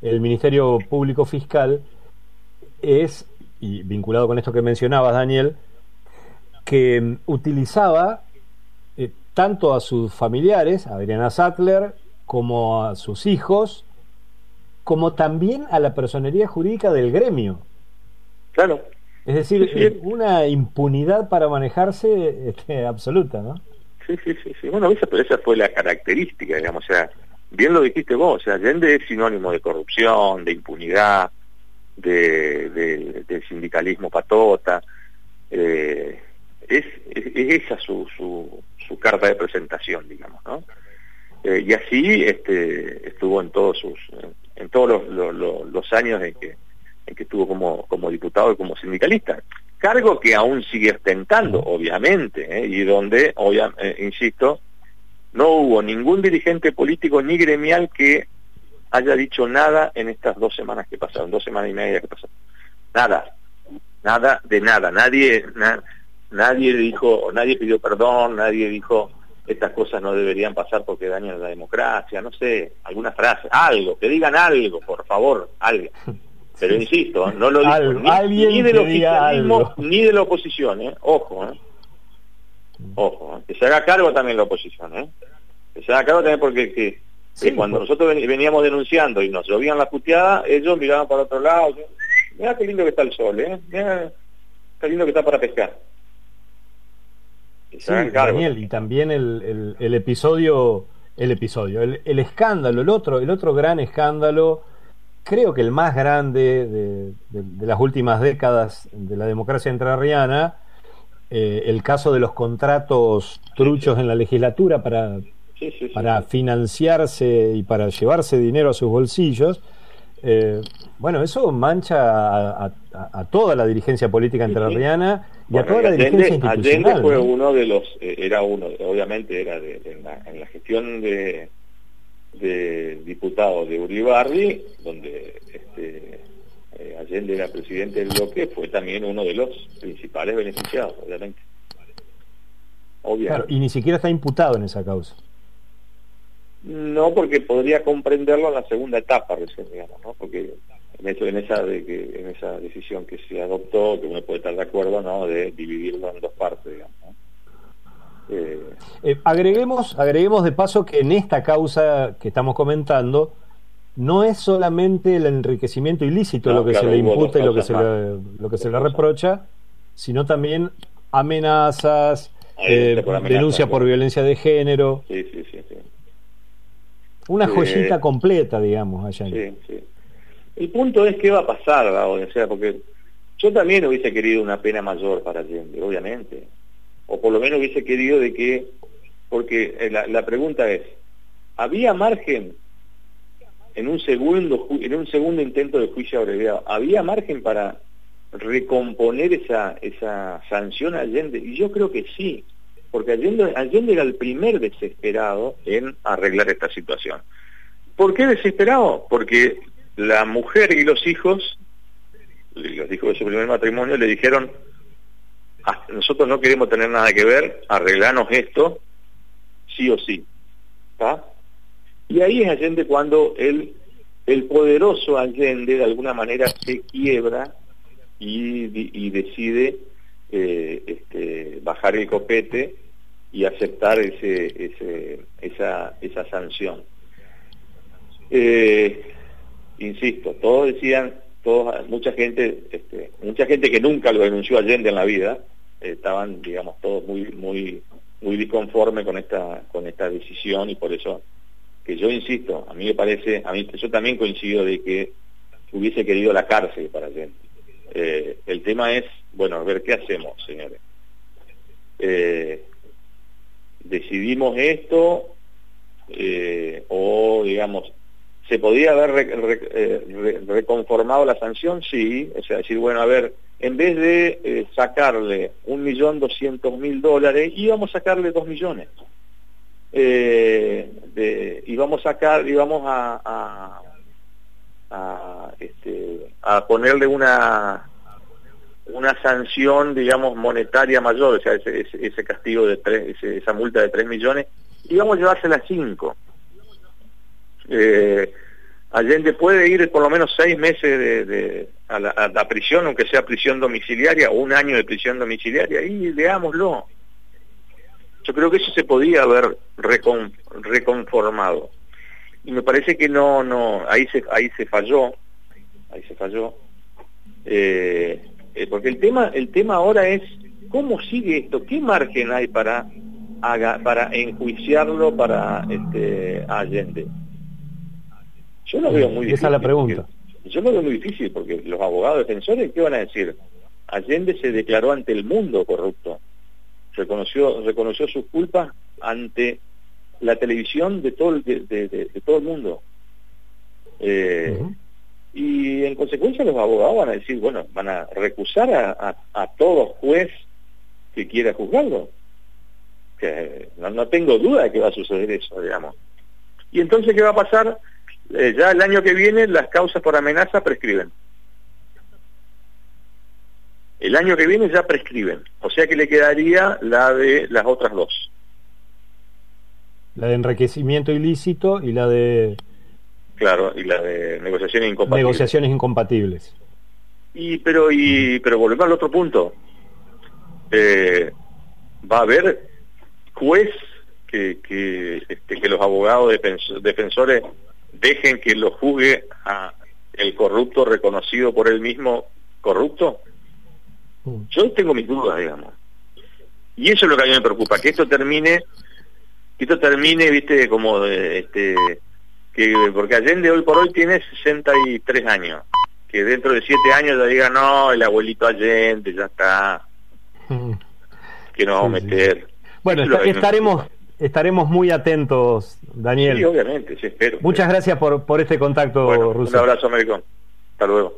el Ministerio Público Fiscal es, y vinculado con esto que mencionabas, Daniel, que utilizaba tanto a sus familiares, a Adriana Sattler, como a sus hijos, como también a la personería jurídica del gremio. Claro. Es decir, eh, una impunidad para manejarse este, absoluta, ¿no? Sí, sí, sí, sí. Bueno, esa, pero esa fue la característica, digamos, o sea, bien lo dijiste vos, o sea, Allende es sinónimo de corrupción, de impunidad, de, del sindicalismo patota, eh, es, es, esa su, su, su carta de presentación, digamos, ¿no? Eh, y así este, estuvo en todos sus, en todos los, los, años en que, en que estuvo como, como diputado y como sindicalista. Cargo que aún sigue ostentando, obviamente, ¿eh? y donde, eh, insisto, no hubo ningún dirigente político ni gremial que haya dicho nada en estas dos semanas que pasaron, dos semanas y media que pasaron. Nada, nada de nada, nadie, nadie dijo, nadie pidió perdón, nadie dijo estas cosas no deberían pasar porque dañan la democracia, no sé, alguna frase, algo, que digan algo, por favor, algo. Pero insisto, no lo dijo ni, ni, del oficialismo ni de la oposición, ¿eh? ojo, ¿eh? ojo, ¿eh? que se haga cargo también la oposición, ¿eh? que se haga cargo también porque que, cuando pues. nosotros veníamos denunciando y nos llovían la puteada, ellos miraban para otro lado, mira qué lindo que está el sol, ¿eh? mira qué lindo que está para pescar. Sí, Daniel, y también el, el, episodio, el episodio, el, escándalo, el otro, el otro gran escándalo, creo que el más grande de, las últimas décadas de la democracia entrerriana, eh, el caso de los contratos truchos en la legislatura para, para financiarse y para llevarse dinero a sus bolsillos. Eh, bueno, eso mancha a, toda la dirigencia política entrerriana y a toda la dirigencia institucional. Allende fue uno de los, eh, era uno, obviamente era de, en, la, gestión de, de diputado de Uribarri, donde este, eh, Allende era presidente del bloque, fue también uno de los principales beneficiados, obviamente. Claro, y ni siquiera está imputado en esa causa. No, porque podría comprenderlo en la segunda etapa recién, digamos, ¿no? Porque en, eso, en, esa de que, en esa decisión que se adoptó, que uno puede estar de acuerdo, ¿no? De dividirlo en dos partes, digamos. Eh, eh, agreguemos, agreguemos de paso que en esta causa que estamos comentando, no es solamente el enriquecimiento ilícito lo que se le imputa y lo que se le, lo que se le reprocha, sino también amenazas, eh, denuncia por violencia de género. Sí, sí, sí. Una joyita completa, digamos, allá. Sí, sí. El punto es qué va a pasar, o sea, porque yo también hubiese querido una pena mayor para Allende, obviamente. O por lo menos hubiese querido de que, porque eh, la, la pregunta es, ¿había margen en un segundo en un segundo intento de juicio abreviado, ¿había margen para recomponer esa, esa sanción a Allende? Y yo creo que sí porque Allende, era el primer desesperado en arreglar esta situación. ¿Por qué desesperado? Porque la mujer y los hijos, los hijos de su primer matrimonio, le dijeron, ah, nosotros no queremos tener nada que ver, arreglanos esto, sí o sí. Y ahí es Allende cuando el, el poderoso Allende de alguna manera se quiebra y, y decide eh, este, bajar el copete y aceptar ese, esa, esa sanción. Eh, insisto, todos decían, todos, mucha gente, este, mucha gente que nunca lo denunció Allende en la vida, estaban, digamos, todos muy, muy, muy disconformes con esta, con esta decisión y por eso que yo insisto, a mí me parece, a mí yo también coincido de que hubiese querido la cárcel para Allende. Eh, el tema es, bueno, a ver qué hacemos, señores. Eh, decidimos esto eh, o digamos se podía haber eh, reconformado la sanción sí o sea decir bueno a ver en vez de eh, sacarle un millón doscientos mil dólares íbamos a sacarle dos millones. De, íbamos a sacar íbamos a, este, a ponerle una una sanción, digamos, monetaria mayor, o sea, ese, castigo de tres, esa multa de 3 millones, a llevársela a 5. Eh, Allende puede ir por lo menos seis meses de, a, la, prisión, aunque sea prisión domiciliaria, o un año de prisión domiciliaria, y veámoslo. Yo creo que eso se podía haber reconformado. Y me parece que no, no, ahí se, ahí se falló, ahí se falló. Eh, eh, porque el tema, el tema ahora es cómo sigue esto, qué margen hay para, para enjuiciarlo para este, Allende. Yo lo veo muy difícil. Esa es la pregunta. Yo lo veo muy difícil porque los abogados defensores, ¿qué van a decir? Allende se declaró ante el mundo corrupto, reconoció, reconoció sus culpas ante la televisión de todo el, de, todo el mundo. Eh, y en consecuencia los abogados van a decir, bueno, van a recusar a, a, todo juez que quiera juzgarlo. Que no, tengo duda de que va a suceder eso, digamos. Y entonces, ¿qué va a pasar? Eh, ya el año que viene las causas por amenaza prescriben. El año que viene ya prescriben. O sea que le quedaría la de las otras dos. La de enriquecimiento ilícito y la de Claro, y la de negociaciones incompatibles. Negociaciones incompatibles. Y pero y pero volvemos al otro punto. Eh, va a haber juez que que, este, que los abogados defensores dejen que lo juzgue a el corrupto reconocido por él mismo corrupto. Mm. Yo tengo mis dudas, digamos. Y eso es lo que a mí me preocupa, que esto termine, que esto termine, viste, como este que porque Allende hoy por hoy tiene 63 años, que dentro de 7 años ya diga, no, el abuelito Allende ya está, que nos vamos a meter. Bueno, estaremos estaremos muy atentos, Daniel. Sí, obviamente, sí, espero. Muchas gracias por, por este contacto, Un abrazo, Américo. Hasta luego.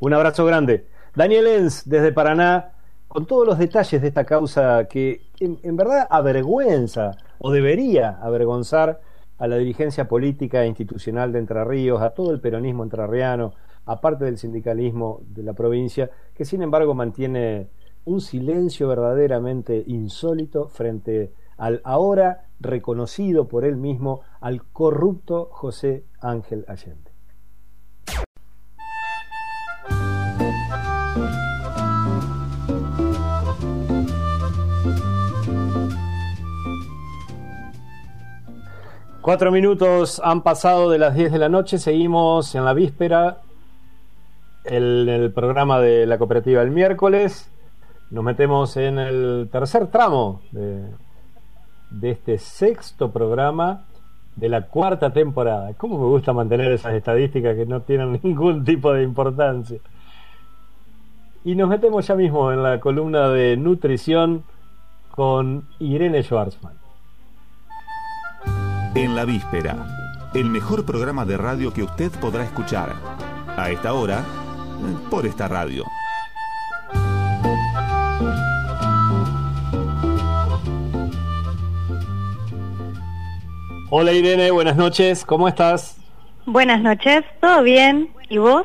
Un abrazo grande. Daniel Enz, desde Paraná, con todos los detalles de esta causa que en verdad avergüenza o debería avergonzar a la dirigencia política e institucional de Entre Ríos, a todo el peronismo entrerriano, aparte del sindicalismo de la provincia, que sin embargo mantiene un silencio verdaderamente insólito frente al ahora reconocido por él mismo al corrupto José Ángel Allende. Cuatro minutos han pasado de las diez de la noche, seguimos en la víspera, en el programa de la cooperativa el miércoles, nos metemos en el tercer tramo de, de este sexto programa de la cuarta temporada. ¿Cómo me gusta mantener esas estadísticas que no tienen ningún tipo de importancia? Y nos metemos ya mismo en la columna de nutrición con Irene Schwarzman. En la víspera, el mejor programa de radio que usted podrá escuchar. A esta hora, por esta radio. Hola Irene, buenas noches, ¿cómo estás? Buenas noches, ¿todo bien? ¿Y vos?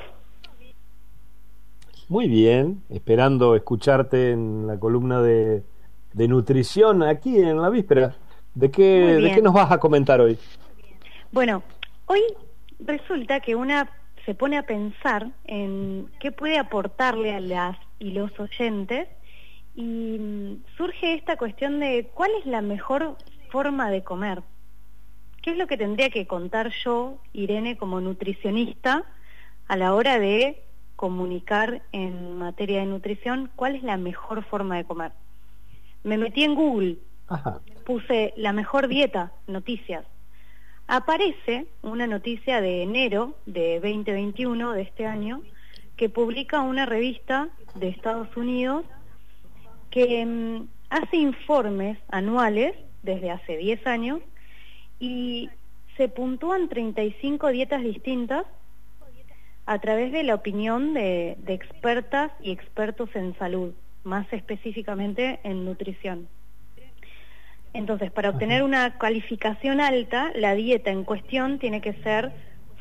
Muy bien, esperando escucharte en la columna de, de nutrición aquí en la víspera. ¿De qué, ¿De qué nos vas a comentar hoy? Bueno, hoy resulta que una se pone a pensar en qué puede aportarle a las y los oyentes y mm, surge esta cuestión de cuál es la mejor forma de comer. ¿Qué es lo que tendría que contar yo, Irene, como nutricionista, a la hora de comunicar en materia de nutrición cuál es la mejor forma de comer? Me metí en Google puse la mejor dieta, noticias. Aparece una noticia de enero de 2021, de este año, que publica una revista de Estados Unidos que mm, hace informes anuales desde hace 10 años y se puntúan 35 dietas distintas a través de la opinión de expertas y expertos en salud, más específicamente en nutrición. Entonces, para obtener una calificación alta, la dieta en cuestión tiene que ser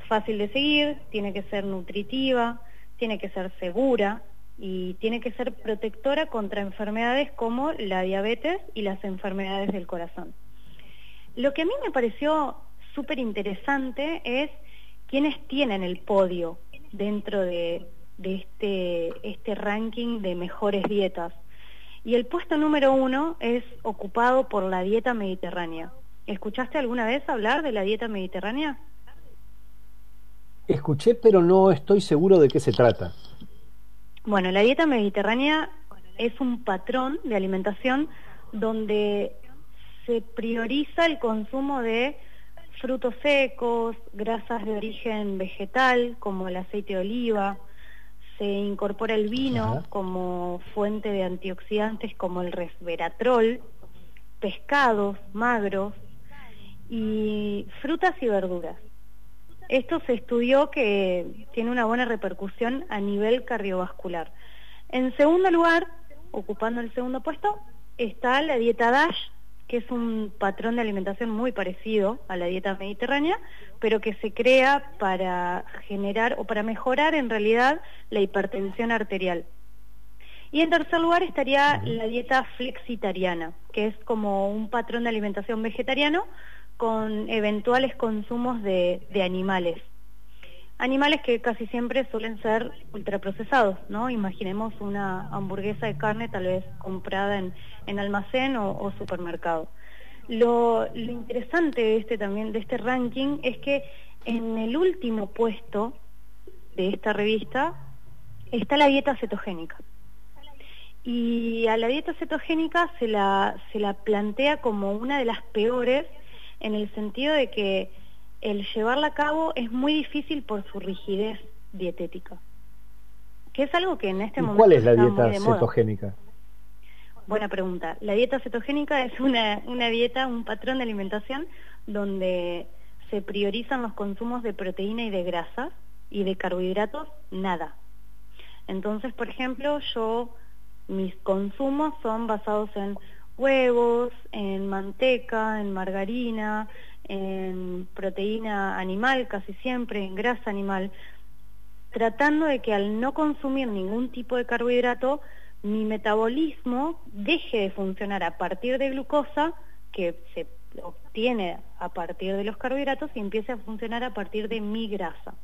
fácil de seguir, tiene que ser nutritiva, tiene que ser segura y tiene que ser protectora contra enfermedades como la diabetes y las enfermedades del corazón. Lo que a mí me pareció súper interesante es quiénes tienen el podio dentro de, este, este ranking de mejores dietas. Y el puesto número uno es ocupado por la dieta mediterránea. ¿Escuchaste alguna vez hablar de la dieta mediterránea? Escuché, pero no estoy seguro de qué se trata. Bueno, la dieta mediterránea es un patrón de alimentación donde se prioriza el consumo de frutos secos, grasas de origen vegetal como el aceite de oliva, se incorpora el vino como fuente de antioxidantes como el resveratrol, pescados magros y frutas y verduras. Esto se estudió que tiene una buena repercusión a nivel cardiovascular. En segundo lugar, ocupando el segundo puesto, está la dieta DASH, que es un patrón de alimentación muy parecido a la dieta mediterránea, pero que se crea para generar o para mejorar en realidad la hipertensión arterial. Y en tercer lugar estaría la dieta flexitariana, que es como un patrón de alimentación vegetariano con eventuales consumos de, de animales animales que casi siempre suelen ser ultraprocesados, ¿no? Imaginemos una hamburguesa de carne tal vez comprada en, en almacén o, supermercado. Lo, lo, interesante de este también, de este ranking, es que en el último puesto de esta revista está la dieta cetogénica. Y a la dieta cetogénica se la, se la plantea como una de las peores en el sentido de que el llevarla a cabo es muy difícil por su rigidez dietética. Que es algo que en este momento. ¿Cuál es la dieta cetogénica? Buena pregunta. La dieta cetogénica es una, una dieta, un patrón de alimentación donde se priorizan los consumos de proteína y de grasa y de carbohidratos nada. Entonces, por ejemplo, yo mis consumos son basados en huevos, en manteca, en margarina, en proteína animal casi siempre, en grasa animal. tratando de que al no consumir ningún tipo de carbohidrato, mi metabolismo deje de funcionar a partir de glucosa, que se obtiene a partir de los carbohidratos, y empiece a funcionar a partir de mi grasa.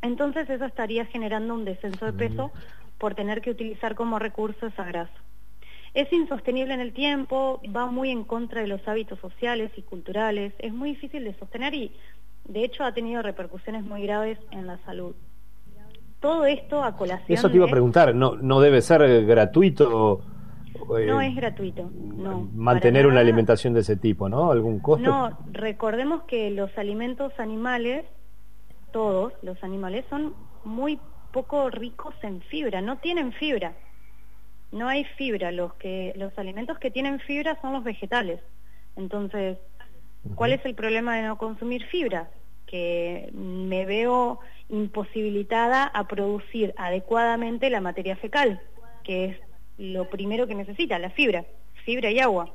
Entonces eso estaría generando un descenso de peso por tener que utilizar como recurso esa grasa. Es insostenible en el tiempo, va muy en contra de los hábitos sociales y culturales, es muy difícil de sostener y de hecho ha tenido repercusiones muy graves en la salud. Todo esto a colación. Eso te iba a preguntar, ¿no, no debe ser gratuito? Eh, no es gratuito. No, mantener una alimentación de ese tipo, ¿no? ¿Algún costo? No, recordemos que los alimentos animales, todos los animales, son muy poco ricos en fibra, no tienen fibra no hay fibra. Los, que, los alimentos que tienen fibra son los vegetales. Entonces, ¿cuál es el problema de no consumir fibra? Que me veo imposibilitada a producir adecuadamente la materia fecal, que es lo primero que necesita, la fibra, fibra y agua.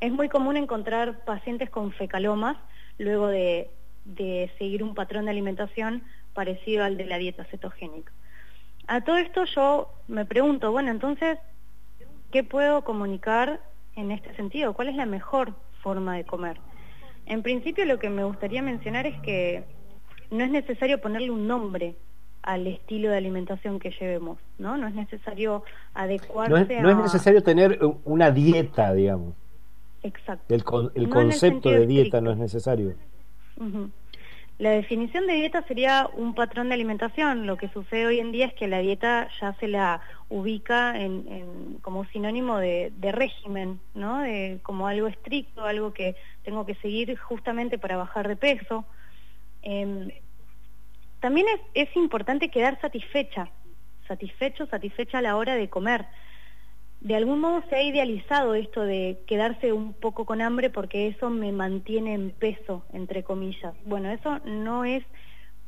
Es muy común encontrar pacientes con fecalomas luego de, de seguir un patrón de alimentación parecido al de la dieta cetogénica. A todo esto yo me pregunto, bueno, entonces, ¿qué puedo comunicar en este sentido? ¿Cuál es la mejor forma de comer? En principio lo que me gustaría mencionar es que no es necesario ponerle un nombre al estilo de alimentación que llevemos, ¿no? No es necesario adecuarse no es, necesario tener una dieta, digamos. Exacto. El, el concepto de dieta no es necesario. La definición de dieta sería un patrón de alimentación. Lo que sucede hoy en día es que la dieta ya se la ubica en, como sinónimo de, régimen, ¿no? De, como algo estricto, algo que tengo que seguir justamente para bajar de peso. Em, también es, es importante quedar satisfecha, satisfecho, satisfecha a la hora de comer de algún modo se ha idealizado esto de quedarse un poco con hambre porque eso me mantiene en peso, entre comillas. Bueno, eso no es,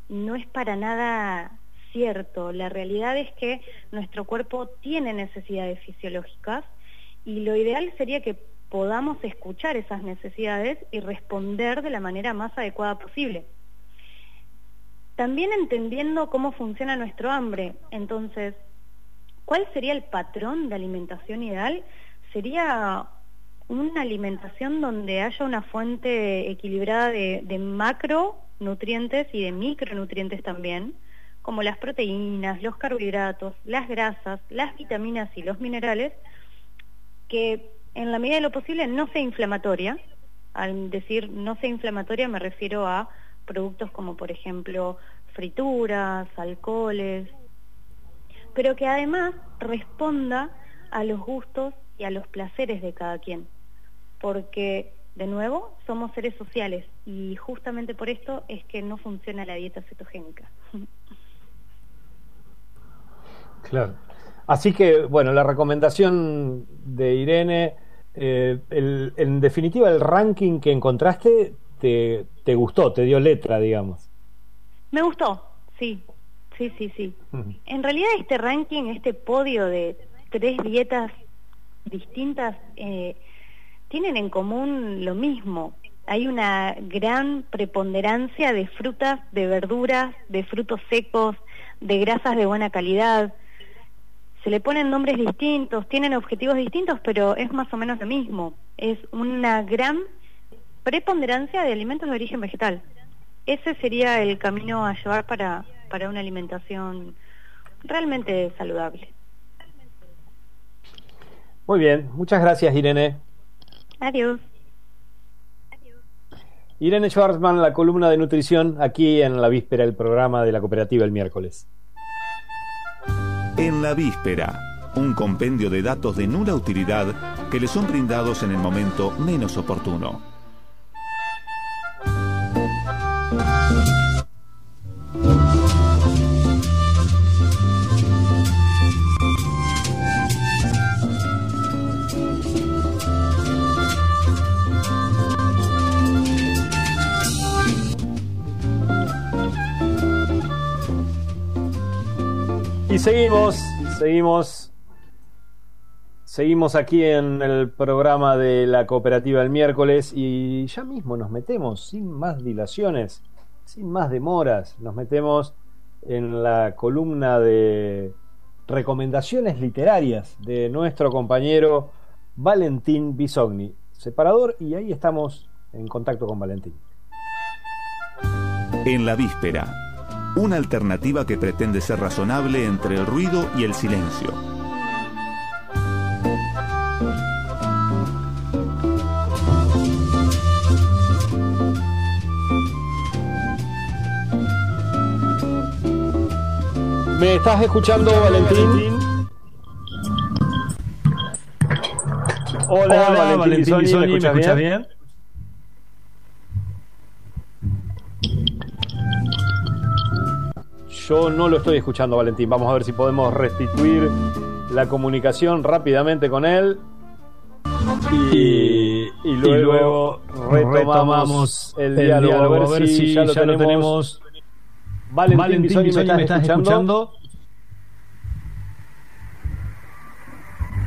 no es para nada cierto. La realidad es que nuestro cuerpo tiene necesidades fisiológicas y lo ideal sería que podamos escuchar esas necesidades y responder de la manera más adecuada posible. También entendiendo cómo funciona nuestro hambre. Entonces, ¿Cuál sería el patrón de alimentación ideal? Sería una alimentación donde haya una fuente equilibrada de, macronutrientes y de micronutrientes también, como las proteínas, los carbohidratos, las grasas, las vitaminas y los minerales, que en la medida de lo posible no sea inflamatoria. Al decir no sea inflamatoria me refiero a productos como por ejemplo frituras, alcoholes, pero que además responda a los gustos y a los placeres de cada quien. Porque, de nuevo, somos seres sociales y justamente por esto es que no funciona la dieta cetogénica. Claro. Así que, bueno, la recomendación de Irene, eh, en definitiva, el ranking que encontraste te, te gustó, te dio letra, digamos. Me gustó, sí, Sí, sí, sí. En realidad este ranking, este podio de tres dietas distintas, eh, tienen en común lo mismo. Hay una gran preponderancia de frutas, de verduras, de frutos secos, de grasas de buena calidad. Se le ponen nombres distintos, tienen objetivos distintos, pero es más o menos lo mismo. Es una gran preponderancia de alimentos de origen vegetal. Ese sería el camino a llevar para, para una alimentación realmente saludable. Muy bien, muchas gracias Irene. Adiós. Irene Schwarzman, la columna de nutrición, aquí en la víspera del programa de la cooperativa el miércoles. En la víspera, un compendio de datos de nula utilidad que le son brindados en el momento menos oportuno. Seguimos, seguimos, seguimos aquí en el programa de la cooperativa el miércoles y ya mismo nos metemos, sin más dilaciones, sin más demoras, nos metemos en la columna de recomendaciones literarias de nuestro compañero Valentín Bisogni, separador, y ahí estamos en contacto con Valentín. En la víspera, una alternativa que pretende ser razonable entre el ruido y el silencio. ¿Me estás escuchando, Valentín? Hola, Hola, Valentín, Valentín Bisogni, ¿me ¿me escuchas escuchas bien? bien? Yo no lo estoy escuchando, Valentín. Vamos a ver si podemos restituir la comunicación rápidamente con él. Y, y luego, retomamos, el diálogo, a ver, si, ya lo tenemos. Valentín, Valentín Bisogni, ¿me estás escuchando?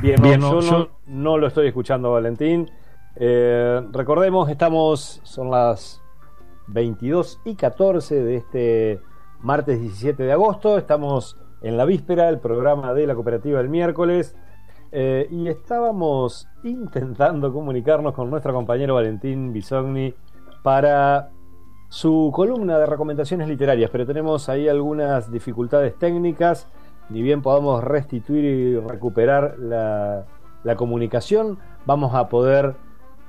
Bien, no, Bien, yo, no, no, yo- no lo estoy escuchando, Valentín. Eh, recordemos, estamos, son las 22 y 14 de este martes 17 de agosto. Estamos en la víspera del programa de la cooperativa del miércoles. eh, y estábamos intentando comunicarnos con nuestro compañero Valentín Bisogni para su columna de recomendaciones literarias, pero tenemos ahí algunas dificultades técnicas. Ni bien podamos restituir y recuperar la, la comunicación, vamos a poder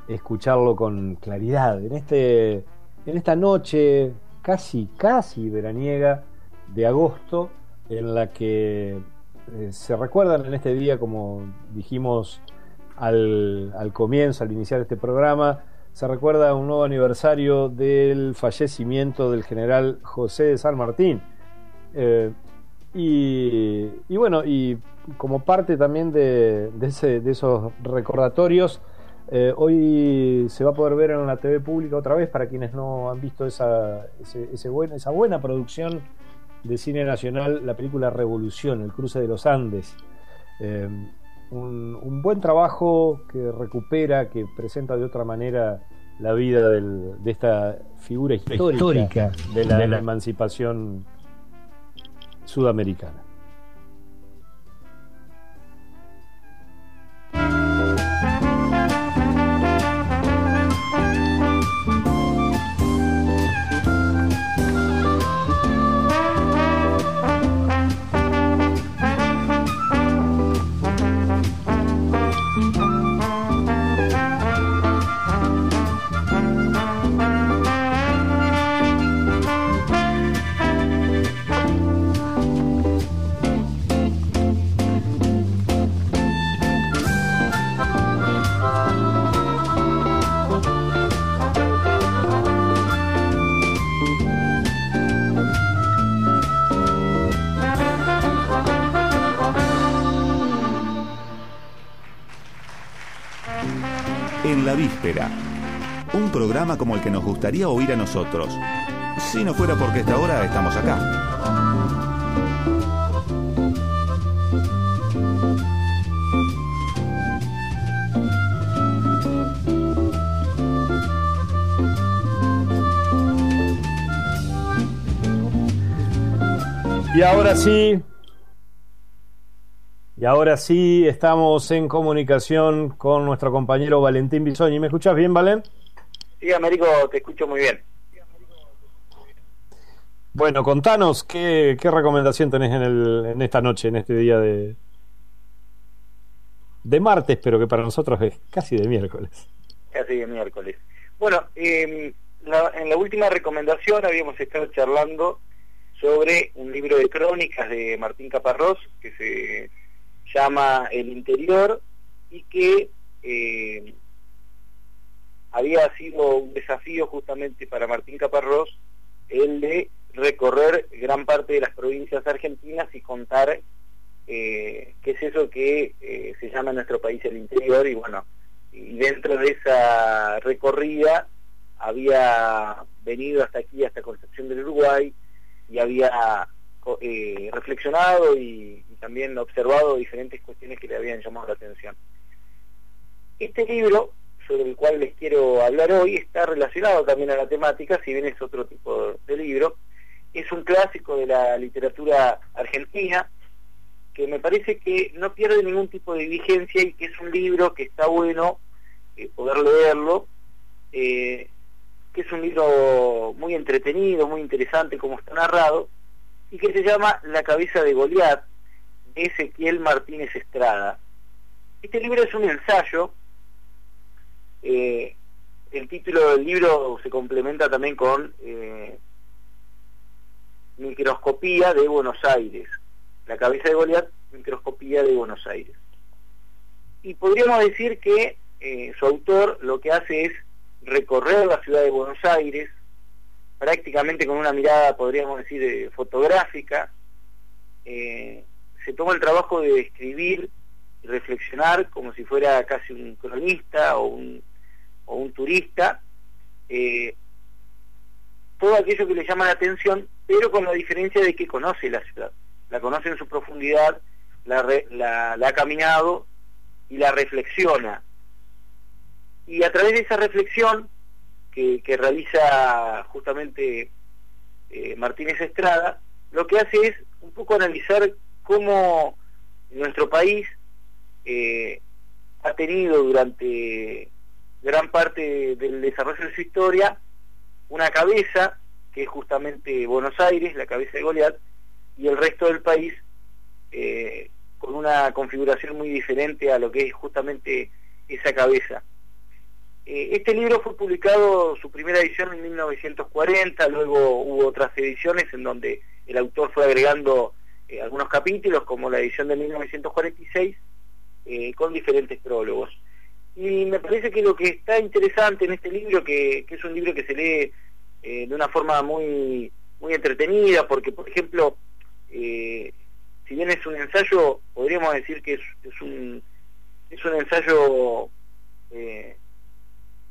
escucharlo con claridad. En, este, en esta noche casi, casi veraniega de agosto, en la que eh, se recuerdan en este día, como dijimos al, comienzo, al iniciar este programa, se recuerda un nuevo aniversario del fallecimiento del general José de San Martín. Eh, y, y bueno, y como parte también de, de ese- de esos recordatorios, eh, hoy se va a poder ver en la TV pública otra vez para quienes no han visto esa, ese- ese buen- esa buena producción de cine nacional, la película Revolución, El cruce de los Andes. Eh, un, un buen trabajo que recupera, que presenta de otra manera la vida del- de esta figura histórica, Histórica de la, de la- emancipación sudamericana. Un programa como el que nos gustaría oír a nosotros, si no fuera porque esta hora estamos acá. Y ahora sí, y ahora sí estamos en comunicación con nuestro compañero Valentín Bisogni. ¿Me escuchas bien, Valen? Sí, Américo, te escucho muy bien. Bueno, contanos qué, qué recomendación tenés en, el, en esta noche, en este día de, de martes, pero que para nosotros es casi de miércoles. Casi de miércoles. Bueno, eh, la- en la última recomendación habíamos estado charlando sobre un libro de crónicas de Martín Caparrós que se llama El Interior y que eh, había sido un desafío justamente para Martín Caparrós el de recorrer gran parte de las provincias argentinas y contar eh, qué es eso que eh, se llama en nuestro país el interior. Y bueno, y dentro de esa recorrida había venido hasta aquí, hasta Concepción del Uruguay, y había reflexionado y también observado diferentes cuestiones que le habían llamado la atención. Este libro, sobre el cual les quiero hablar hoy, está relacionado también a la temática, si bien es otro tipo de libro, es un clásico de la literatura argentina que me parece que no pierde ningún tipo de vigencia y que es un libro que está bueno eh, poder leerlo, eh, que es un libro muy entretenido, muy interesante como está narrado, y que se llama La cabeza de Goliat, Ezequiel Martínez Estrada. Este libro es un ensayo, eh, el título del libro se complementa también con Microscopía de Buenos Aires, la cabeza de Goliat, microscopía de Buenos Aires. Y podríamos decir que eh, su autor lo que hace es recorrer la ciudad de Buenos Aires, prácticamente con una mirada, podríamos decir, eh, fotográfica, eh, se toma el trabajo de escribir y reflexionar como si fuera casi un cronista o un, o un turista, todo aquello que le llama la atención, pero con la diferencia de que conoce la ciudad la conoce en su profundidad, la, ha caminado y la reflexiona. Y a través de esa reflexión que, realiza justamente eh, Martínez Estrada, lo que hace es un poco analizar cómo nuestro país eh, ha tenido durante gran parte del desarrollo de su historia una cabeza, que es justamente Buenos Aires, la cabeza de Goliat, y el resto del país eh, con una configuración muy diferente a lo que es justamente esa cabeza. Eh, este libro fue publicado, su primera edición en 1940, luego hubo otras ediciones en donde el autor fue agregando eh, algunos capítulos, como la edición de 1946, con diferentes prólogos. Y me parece que lo que está interesante en este libro, que, es un libro que se lee de una forma muy, muy entretenida, porque por ejemplo, eh, si bien es un ensayo, podríamos decir que es, un, es un ensayo eh,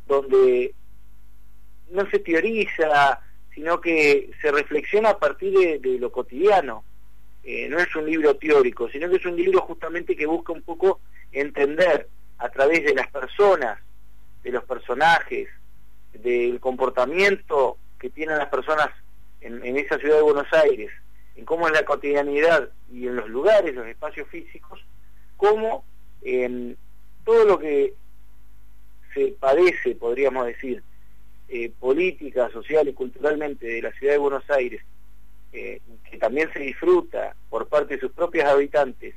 donde no se teoriza, sino que se reflexiona a partir de, lo cotidiano. Eh, no es un libro teórico, sino que es un libro justamente que busca un poco entender a través de las personas, de los personajes, del comportamiento que tienen las personas en esa ciudad de Buenos Aires, en cómo en la cotidianidad y en los lugares, los espacios físicos, cómo en todo lo que se padece, podríamos decir, eh, política, social y culturalmente de la ciudad de Buenos Aires, que también se disfruta por parte de sus propios habitantes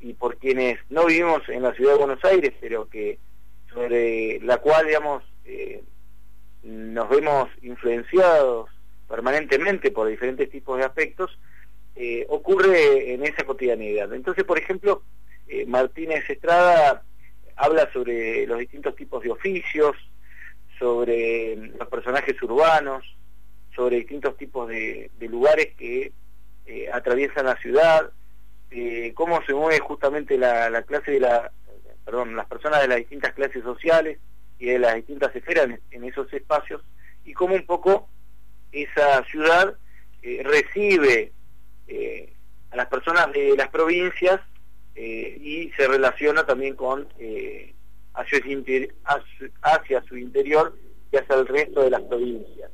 y por quienes no vivimos en la ciudad de Buenos Aires, pero que sobre la cual, digamos, eh, nos vemos influenciados permanentemente por diferentes tipos de aspectos, eh, ocurre en esa cotidianidad. Entonces, por ejemplo, eh, Martínez Estrada habla sobre los distintos tipos de oficios, sobre los personajes urbanos, sobre distintos tipos de, lugares que eh, atraviesan la ciudad, cómo se mueve justamente la, clase de las personas de las distintas clases sociales y de las distintas esferas en esos espacios y cómo un poco esa ciudad eh, recibe eh, a las personas de las provincias eh, y se relaciona también con hacia, su interior y hacia el resto de las provincias.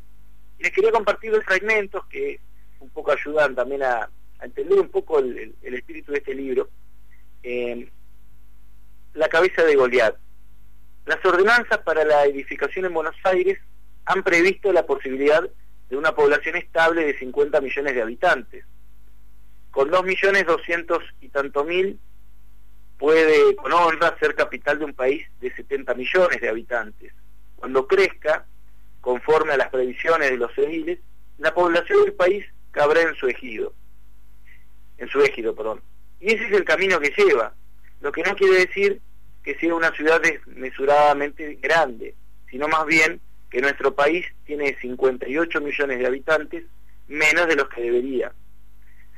Les quería compartir dos fragmentos que un poco ayudan también a, entender un poco el, espíritu de este libro. la cabeza de Goliat. Las ordenanzas para la edificación en Buenos Aires han previsto la posibilidad de una población estable de 50 millones de habitantes. Con 2 millones 200 y tanto mil puede con honra ser capital de un país de 70 millones de habitantes. Cuando crezca, conforme a las previsiones de los ediles, la población del país cabrá en su ejido. En su ejido, perdón. Y ese es el camino que lleva, lo que no quiere decir que sea una ciudad desmesuradamente grande, sino más bien que nuestro país tiene 58 millones de habitantes, menos de los que debería,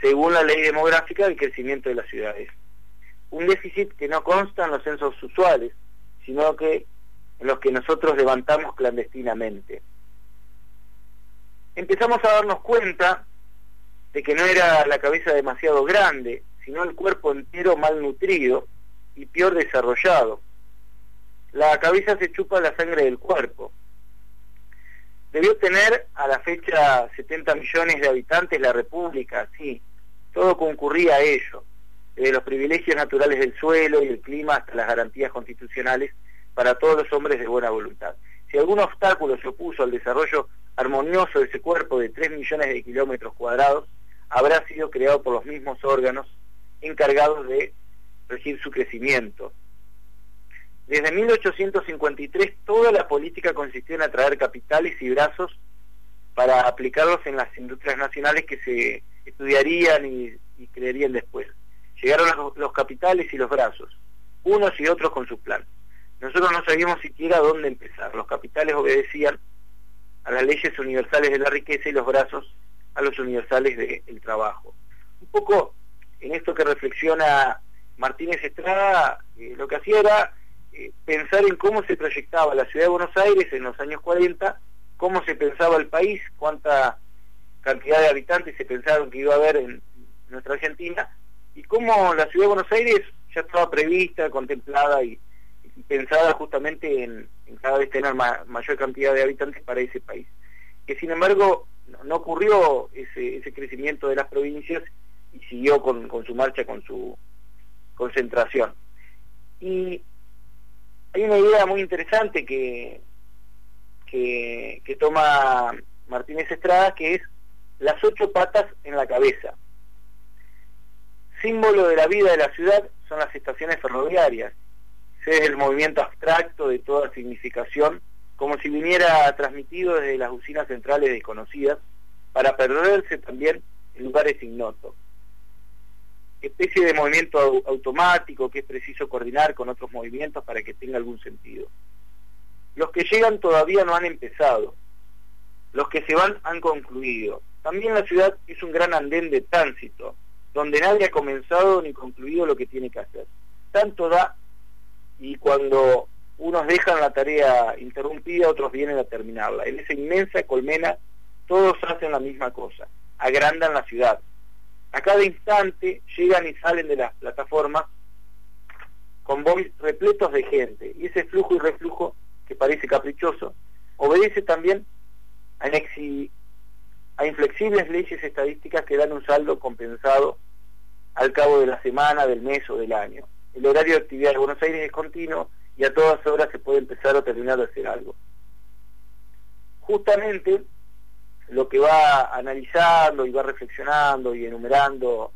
según la ley demográfica del crecimiento de las ciudades. Un déficit que no consta en los censos usuales, sino que los que nosotros levantamos clandestinamente. Empezamos a darnos cuenta de que no era la cabeza demasiado grande, sino el cuerpo entero mal nutrido y peor desarrollado. La cabeza se chupa la sangre del cuerpo, Debió tener a la fecha 70 millones de habitantes la República, sí, todo concurría a ello, desde los privilegios naturales del suelo y el clima hasta las garantías constitucionales para todos los hombres de buena voluntad. Si algún obstáculo se opuso al desarrollo armonioso de ese cuerpo de 3 millones de kilómetros cuadrados, habrá sido creado por los mismos órganos encargados de regir su crecimiento. Desde 1853 toda la política consistió en atraer capitales y brazos para aplicarlos en las industrias nacionales que se estudiarían y, creerían después. Llegaron los, los, capitales y los brazos, unos y otros con su plan. Nosotros no sabíamos siquiera dónde empezar. Los capitales obedecían a las leyes universales de la riqueza y los brazos a los universales del trabajo. Un poco en esto que reflexiona Martínez Estrada, eh, lo que hacía era eh, pensar en cómo se proyectaba la ciudad de Buenos Aires en los años 40, cómo se pensaba el país, cuánta cantidad de habitantes se pensaron que iba a haber en nuestra Argentina, y cómo la ciudad de Buenos Aires ya estaba prevista, contemplada y, pensada justamente en, cada vez tener mayor cantidad de habitantes para ese país. Que sin embargo no ocurrió ese, crecimiento de las provincias y siguió con, con su marcha, con su concentración. Y hay una idea muy interesante que, que, que toma Martínez Estrada, que es las ocho patas en la cabeza. Símbolo de la vida de la ciudad son las estaciones ferroviarias. Es el movimiento abstracto de toda significación, como si viniera transmitido desde las usinas centrales desconocidas, para perderse también en lugares ignotos especie de movimiento automático que es preciso coordinar con otros movimientos para que tenga algún sentido. Los que llegan todavía no han empezado, los que se van han concluido. También la ciudad es un gran andén de tránsito, donde nadie ha comenzado ni concluido lo que tiene que hacer. Tanto da y cuando unos dejan la tarea interrumpida, otros vienen a terminarla. En esa inmensa colmena todos hacen la misma cosa, agrandan la ciudad, a cada instante llegan y salen de las plataformas convoys repletos de gente y ese flujo y reflujo que parece caprichoso obedece también a, a inflexibles leyes estadísticas que dan un saldo compensado al cabo de la semana, del mes o del año. El horario de actividad de Buenos Aires es continuo y a todas horas se puede empezar o terminar de hacer algo. Justamente lo que va analizando y va reflexionando y enumerando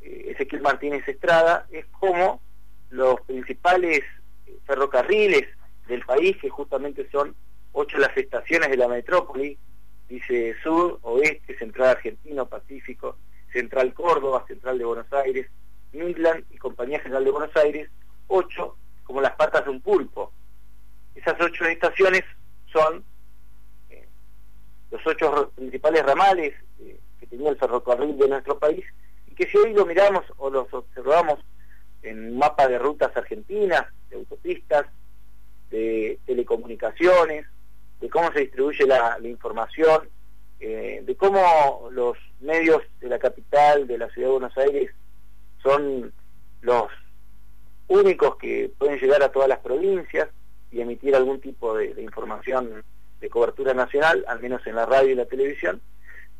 eh, Ezequiel Martínez Estrada es cómo los principales ferrocarriles del país, que justamente son ocho las estaciones de la metrópoli, dice Sur, Oeste, Central Argentino, Pacífico, Central Córdoba, Central de Buenos Aires, Midland y Compañía General de Buenos Aires, ocho como las patas de un pulpo. Esas ocho estaciones son los ocho principales ramales eh, que tenía el ferrocarril de nuestro país y que si hoy lo miramos o los observamos en un mapa de rutas argentinas, de autopistas, de telecomunicaciones, de cómo se distribuye la, información, eh, de cómo los medios de la capital, de la ciudad de Buenos Aires, son los únicos que pueden llegar a todas las provincias y emitir algún tipo de información de cobertura nacional, al menos en la radio y la televisión,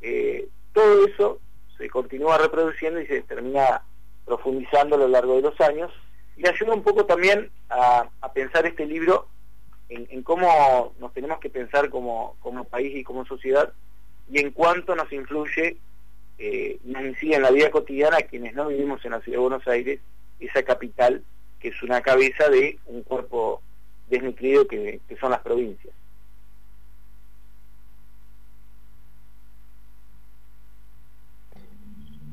eh, todo eso se continúa reproduciendo y se termina profundizando a lo largo de los años. Y ayuda un poco también a, pensar este libro en, cómo nos tenemos que pensar como, como país y como sociedad y en cuánto nos influye eh, nos incide en la vida cotidiana quienes no vivimos en la ciudad de Buenos Aires, esa capital que es una cabeza de un cuerpo desnutrido que son las provincias.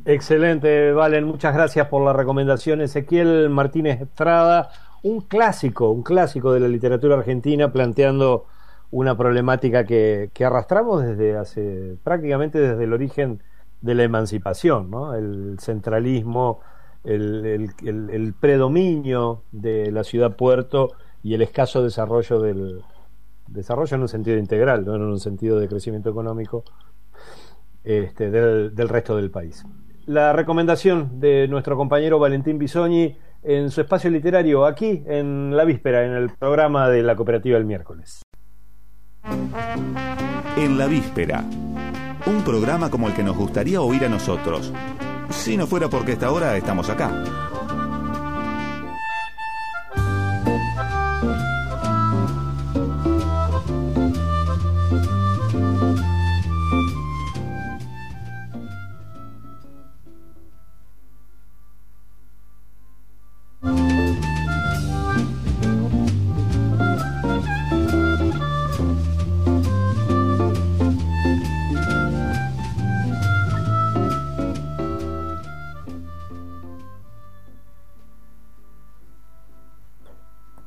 Excelente, Valen, muchas gracias por la recomendación. Ezequiel Martínez Estrada, un clásico, un clásico de la literatura argentina, planteando una problemática que, arrastramos desde hace prácticamente desde el origen de la emancipación, ¿no? el centralismo, el, predominio de la ciudad puerto y el escaso desarrollo del desarrollo en un sentido integral, no en un sentido de crecimiento económico este, del resto del país la recomendación de nuestro compañero Valentín Bisogni en su espacio literario aquí en la víspera, en el programa de la cooperativa el miércoles. En la víspera. Un programa como el que nos gustaría oír a nosotros. Si no fuera porque esta hora estamos acá.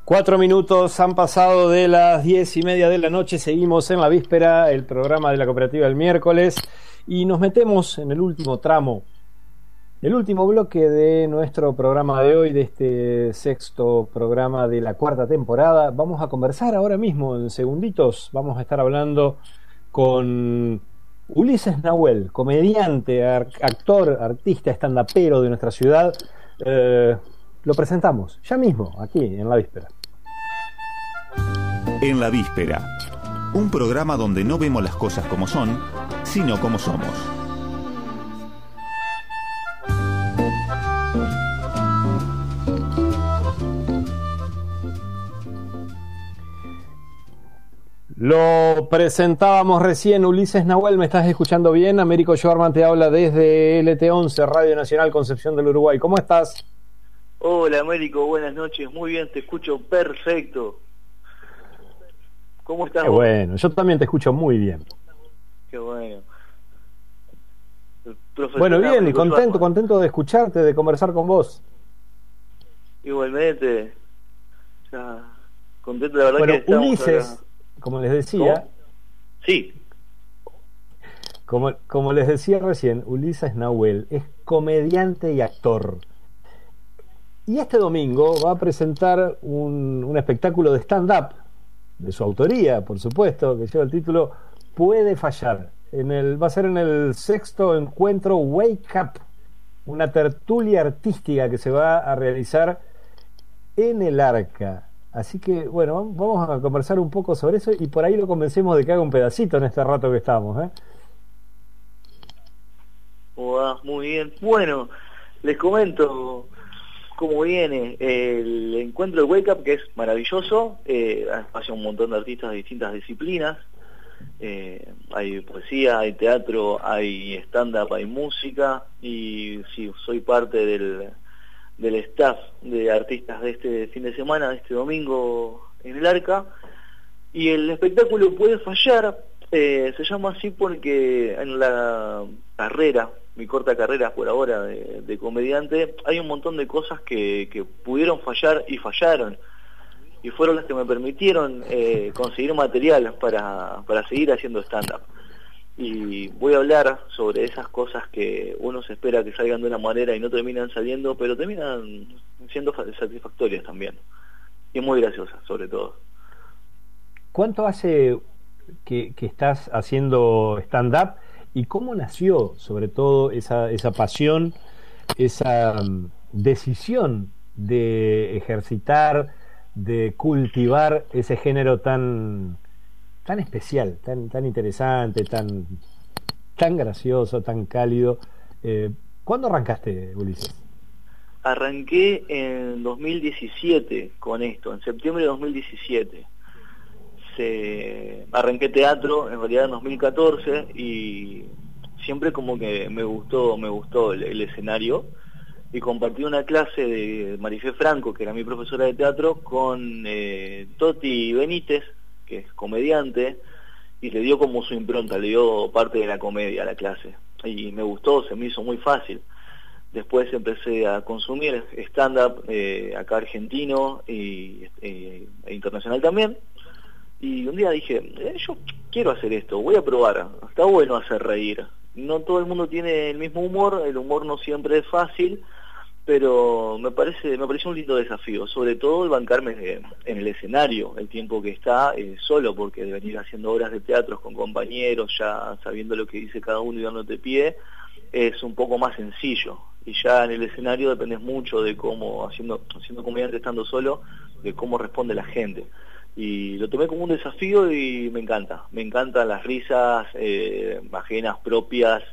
Cuatro minutos han pasado de las diez y media de la noche, seguimos en la víspera, el programa de la cooperativa del miércoles, y nos metemos en el último tramo, el último bloque de nuestro programa de hoy, de este sexto programa de la cuarta temporada. Vamos a conversar ahora mismo, en segunditos, vamos a estar hablando con Ulises Nahuel, comediante, actor, artista, estandapero de nuestra ciudad. Eh, lo presentamos ya mismo, aquí en la víspera. En la víspera, un programa donde no vemos las cosas como son, sino como somos. Lo presentábamos recién, Ulises Nahuel, ¿me estás escuchando bien? Américo Schwarman te habla desde LT11, Radio Nacional Concepción del Uruguay. ¿Cómo estás? Hola Américo, buenas noches, muy bien, te escucho perfecto. ¿Cómo estás? Qué bueno, yo también te escucho muy bien. Qué bueno. Bueno, bien, y contento, contento de escucharte, de conversar con vos. Igualmente. Ya, contento, la verdad bueno, que Ulises, como les decía. Sí. Como, como les decía recién, Ulises Nahuel es comediante y actor. Y este domingo va a presentar un, un espectáculo de stand-up de su autoría, por supuesto, que lleva el título Puede fallar. En el, va a ser en el sexto encuentro Wake Up, una tertulia artística que se va a realizar en el arca. Así que, bueno, vamos a conversar un poco sobre eso y por ahí lo convencemos de que haga un pedacito en este rato que estamos. ¿eh? muy bien. Bueno, les comento, cómo viene el encuentro de Wake Up, que es maravilloso, eh, hace un montón de artistas de distintas disciplinas, eh, hay poesía, hay teatro, hay stand-up, hay música, y sí, soy parte del, del staff de artistas de este fin de semana, de este domingo en el Arca, y el espectáculo puede fallar, eh, se llama así porque en la carrera mi corta carrera por ahora de, comediante, hay un montón de cosas que, pudieron fallar y fallaron. Y fueron las que me permitieron eh, conseguir material para, para seguir haciendo stand-up. Y voy a hablar sobre esas cosas que uno se espera que salgan de una manera y no terminan saliendo, pero terminan siendo satisfactorias también. Y muy graciosas, sobre todo. ¿Cuánto hace que, que estás haciendo stand-up? Y cómo nació sobre todo esa, esa pasión, esa mm, decisión de ejercitar, de cultivar ese género tan, tan especial, tan, tan interesante, tan, tan gracioso, tan cálido. Eh, ¿Cuándo arrancaste, Ulises? Arranqué en 2017 con esto, en septiembre de 2017 arranqué teatro en realidad en 2014 y siempre como que me gustó, me gustó el, escenario y compartí una clase de Marifé Franco, que era mi profesora de teatro, con eh, Toti Benítez, que es comediante, y le dio como su impronta, le dio parte de la comedia a la clase. Y me gustó, se me hizo muy fácil. Después empecé a consumir stand-up eh, acá argentino eh, e internacional también. Y un día dije, eh, yo quiero hacer esto, voy a probar, está bueno hacer reír. No todo el mundo tiene el mismo humor, el humor no siempre es fácil, pero me parece me pareció un lindo desafío, sobre todo el bancarme en el escenario, el tiempo que está eh, solo, porque de venir haciendo obras de teatro con compañeros, ya sabiendo lo que dice cada uno y dándote pie, es un poco más sencillo. Y ya en el escenario dependes mucho de cómo, haciendo, haciendo comediante estando solo, de cómo responde la gente y lo tomé como un desafío y me encanta. Me encantan las risas eh, ajenas, propias,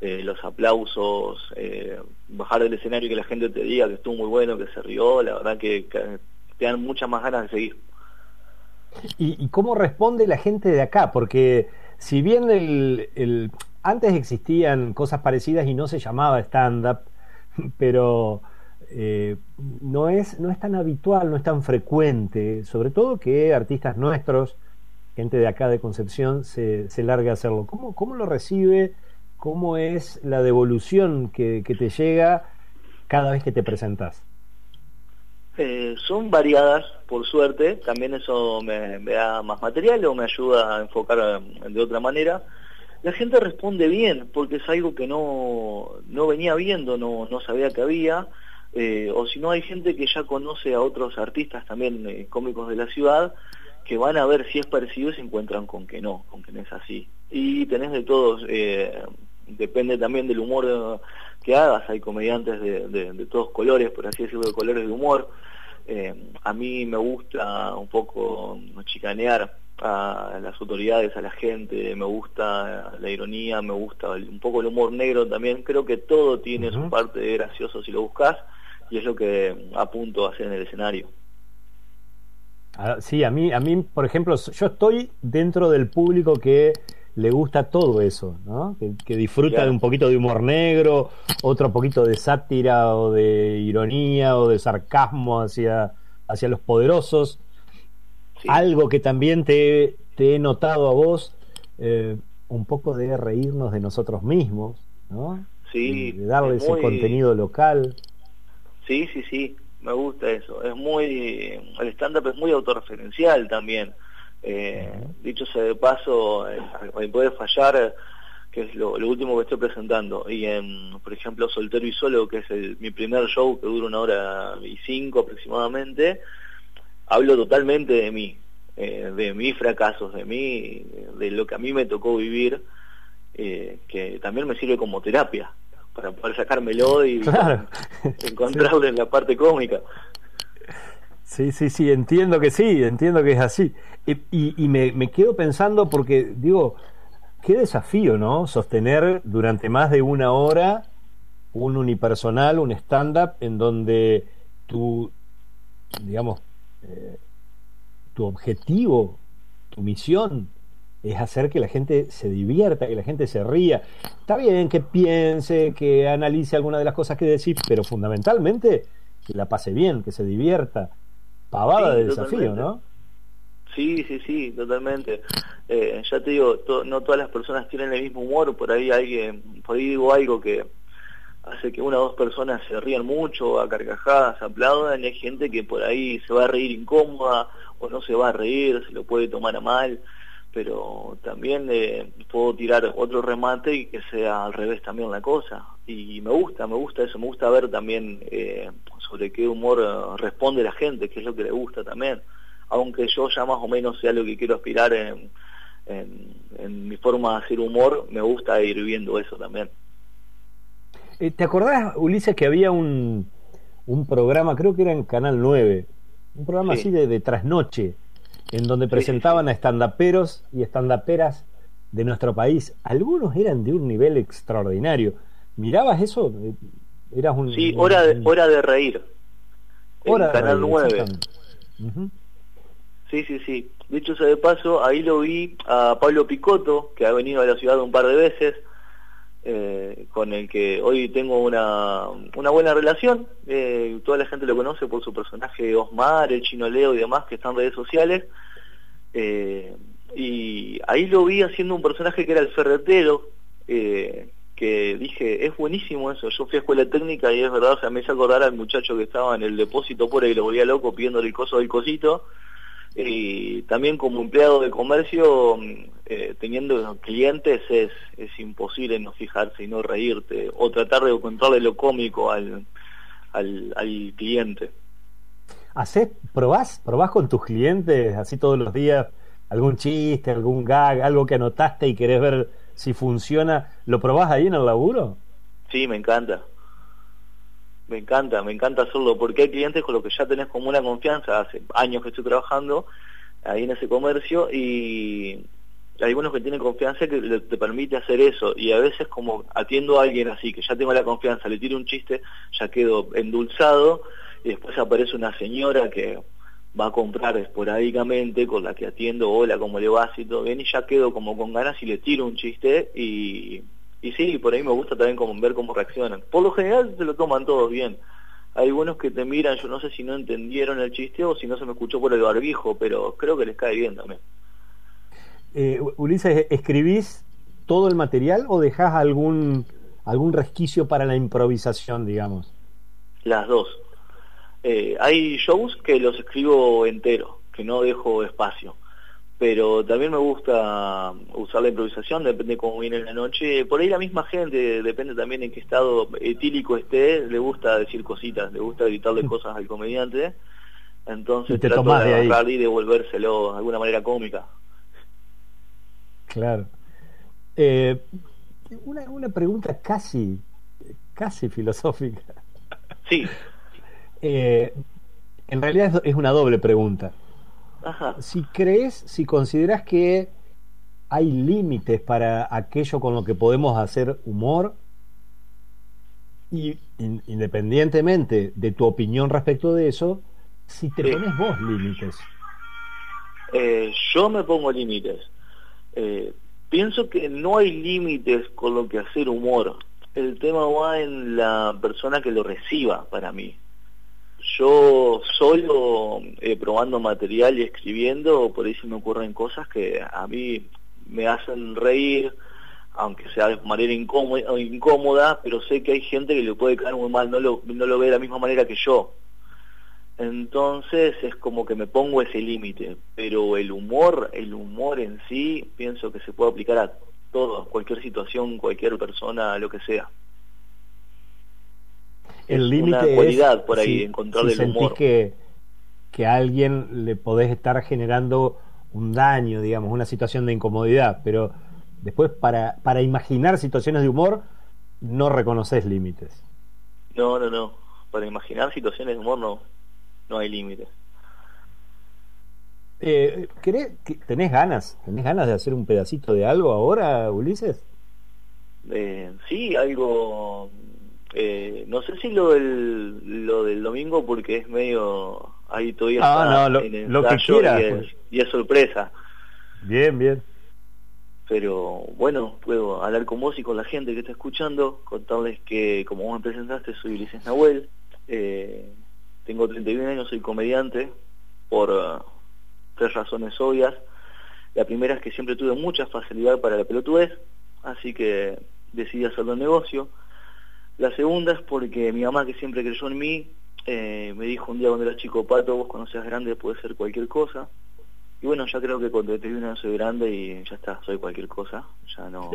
eh, los aplausos, eh, bajar del escenario y que la gente te diga que estuvo muy bueno, que se rió, la verdad que, te dan muchas más ganas de seguir. ¿Y, cómo responde la gente de acá? Porque si bien el, antes existían cosas parecidas y no se llamaba stand-up, pero eh, no, es, no es tan habitual, no es tan frecuente, sobre todo que artistas nuestros, gente de acá de Concepción, se, se largue a hacerlo. ¿Cómo, ¿Cómo lo recibe? ¿Cómo es la devolución que, te llega cada vez que te presentas? Eh, son variadas, por suerte, también eso me, da más material o me ayuda a enfocar de otra manera. La gente responde bien, porque es algo que no, no venía viendo, no, no sabía que había, eh, o si no hay gente que ya conoce a otros artistas también eh, cómicos de la ciudad que van a ver si es parecido y se encuentran con que no, con que no es así. Y tenés de todos, eh, depende también del humor que hagas, hay comediantes de, de, todos colores, por así decirlo, de colores de humor. a mí me gusta un poco chicanear a las autoridades, a la gente, me gusta la ironía, me gusta un poco el humor negro también, creo que todo tiene su parte de gracioso si lo buscas y es lo que apunto a hacer en el escenario. Ah, sí, a mí, a mí, por ejemplo, yo estoy dentro del público que le gusta todo eso, ¿no? que, disfruta de un poquito de humor negro, otro poquito de sátira o de ironía o de sarcasmo hacia, hacia los poderosos. Algo que también te, he notado a vos, eh, un poco de reírnos de nosotros mismos, ¿no? Sí. De darle ese contenido local. Sí, sí, sí, me gusta eso. Es muy, el stand-up es muy autorreferencial también. Eh, dicho sea de paso, eh, puede fallar, que es lo, último que estoy presentando. Y en, por ejemplo, Soltero y Solo, que es mi primer show que dura una hora y cinco aproximadamente, hablo totalmente de mí, eh, de mis fracasos, de mí, de lo que a mí me tocó vivir, que también me sirve como terapia para poder sacármelo y encontrarlo en la parte cómica. Sí, sí, sí, entiendo que sí, entiendo que es así. Y, y, me, me, quedo pensando porque, digo, qué desafío, ¿no? Sostener durante más de una hora un unipersonal, un stand-up, en donde tu, digamos, eh, tu objetivo, tu misión es hacer que la gente se divierta, que la gente se ría. Está bien que piense, que analice alguna de las cosas que decís, pero fundamentalmente que la pase bien, que se divierta. Pavada de desafío, ¿no? Sí, sí, sí, totalmente. Eh, ya te digo, no todas las personas tienen el mismo humor, por ahí alguien, por ahí digo algo que hace que una o dos personas se rían mucho, a carcajadas, aplaudan, y hay gente que por ahí se va a reír incómoda o no se va a reír, se lo puede tomar a mal pero también eh, puedo tirar otro remate y que sea al revés también la cosa. Y me gusta, me gusta eso, me gusta ver también eh, sobre qué humor eh, responde la gente, qué es lo que le gusta también. Aunque yo ya más o menos sea lo que quiero aspirar en, en, mi forma de hacer humor, me gusta ir viendo eso también. ¿Te acordás, Ulises, que había un, un programa, creo que era en Canal 9, un programa así de, de trasnoche, en donde presentaban a estandaperos y estandaperas de nuestro país. Algunos eran de un nivel extraordinario. ¿Mirabas eso? Eras un, sí, hora de, hora de reír. Hora Canal 9. Sí, sí, sí. Dicho sea de paso, ahí lo vi a Pablo Picotto, que ha venido a la ciudad un par de veces, eh, con el que hoy tengo una, una buena relación. Eh, toda la gente lo conoce por su personaje Osmar, el chino Leo y demás que están en redes sociales. Eh, y ahí lo vi haciendo un personaje que era el ferretero, que dije, es buenísimo eso. Yo fui a escuela técnica y es verdad, o sea, me hizo acordar al muchacho que estaba en el depósito por ahí, lo volvía loco pidiéndole el coso del cosito y también como empleado de comercio, eh, teniendo clientes, es, es imposible no fijarse y no reírte o tratar de encontrarle lo cómico al, al, al cliente. ¿Hacés, probás, probás con tus clientes así todos los días algún chiste, algún gag, algo que anotaste y querés ver si funciona? ¿Lo probás ahí en el laburo? Sí, me encanta. Me encanta, me encanta hacerlo, porque hay clientes con los que ya tenés como una confianza, hace años que estoy trabajando, ahí en ese comercio y hay algunos que tienen confianza que te permite hacer eso y a veces como atiendo a alguien así que ya tengo la confianza, le tiro un chiste, ya quedo endulzado y después aparece una señora que va a comprar esporádicamente con la que atiendo, hola, ¿cómo le va? Y todo bien, y ya quedo como con ganas y le tiro un chiste y, y sí, por ahí me gusta también como ver cómo reaccionan. Por lo general se lo toman todos bien. Hay algunos que te miran, yo no sé si no entendieron el chiste o si no se me escuchó por el barbijo, pero creo que les cae bien también. Eh, Ulises, ¿escribís todo el material o dejás algún, algún resquicio para la improvisación, digamos? Las dos. Eh, hay shows que los escribo entero, que no dejo espacio. Pero también me gusta usar la improvisación, depende cómo viene la noche. Por ahí la misma gente, depende también en qué estado etílico esté, le gusta decir cositas, le gusta gritarle cosas al comediante. Entonces te trato de agarrar y devolvérselo de alguna manera cómica. Claro. Eh, una, una pregunta casi, casi filosófica. Sí, Eh, en realidad es una doble pregunta. Ajá. Si crees, si consideras que hay límites para aquello con lo que podemos hacer humor, y in- independientemente de tu opinión respecto de eso, si te Sí. pones vos límites. Eh, yo me pongo límites. Eh, pienso que no hay límites con lo que hacer humor. El tema va en la persona que lo reciba para mí. Yo solo eh, probando material y escribiendo, por ahí se me ocurren cosas que a mí me hacen reír, aunque sea de manera incómoda, pero sé que hay gente que le puede caer muy mal, no lo, no lo ve de la misma manera que yo. Entonces es como que me pongo ese límite, pero el humor, el humor en sí, pienso que se puede aplicar a todo, cualquier situación, cualquier persona, lo que sea. El Es límite una es cualidad por ahí, si- encontrarle si el sentís humor. que, que a alguien le podés estar generando un daño, digamos, una situación de incomodidad, pero después para, para imaginar situaciones de humor no reconoces límites. No, no, no. Para imaginar situaciones de humor no, no hay límites. Eh, ¿querés- que- ¿Tenés ganas? ¿Tenés ganas de hacer un pedacito de algo ahora, Ulises? Eh, sí, algo... eh, no sé si lo del, lo del domingo porque es medio... Ahí todavía Ah, está no, lo- en lo que quieras, y es, pues. y es sorpresa. Bien, bien. Pero bueno, puedo hablar con vos y con la gente que está escuchando, contarles que como vos me presentaste soy Ulises Nahuel, eh, tengo 31 años, soy comediante por eh, tres razones obvias. La primera es que siempre tuve mucha facilidad para la pelotudez, así que decidí hacerlo en negocio. La segunda es porque mi mamá que siempre creyó en mí, eh, me dijo un día cuando era chico, Pato, vos cuando seas grande puedes ser cualquier cosa. Y bueno, ya creo que cuando te una soy grande y ya está, soy cualquier cosa, ya no...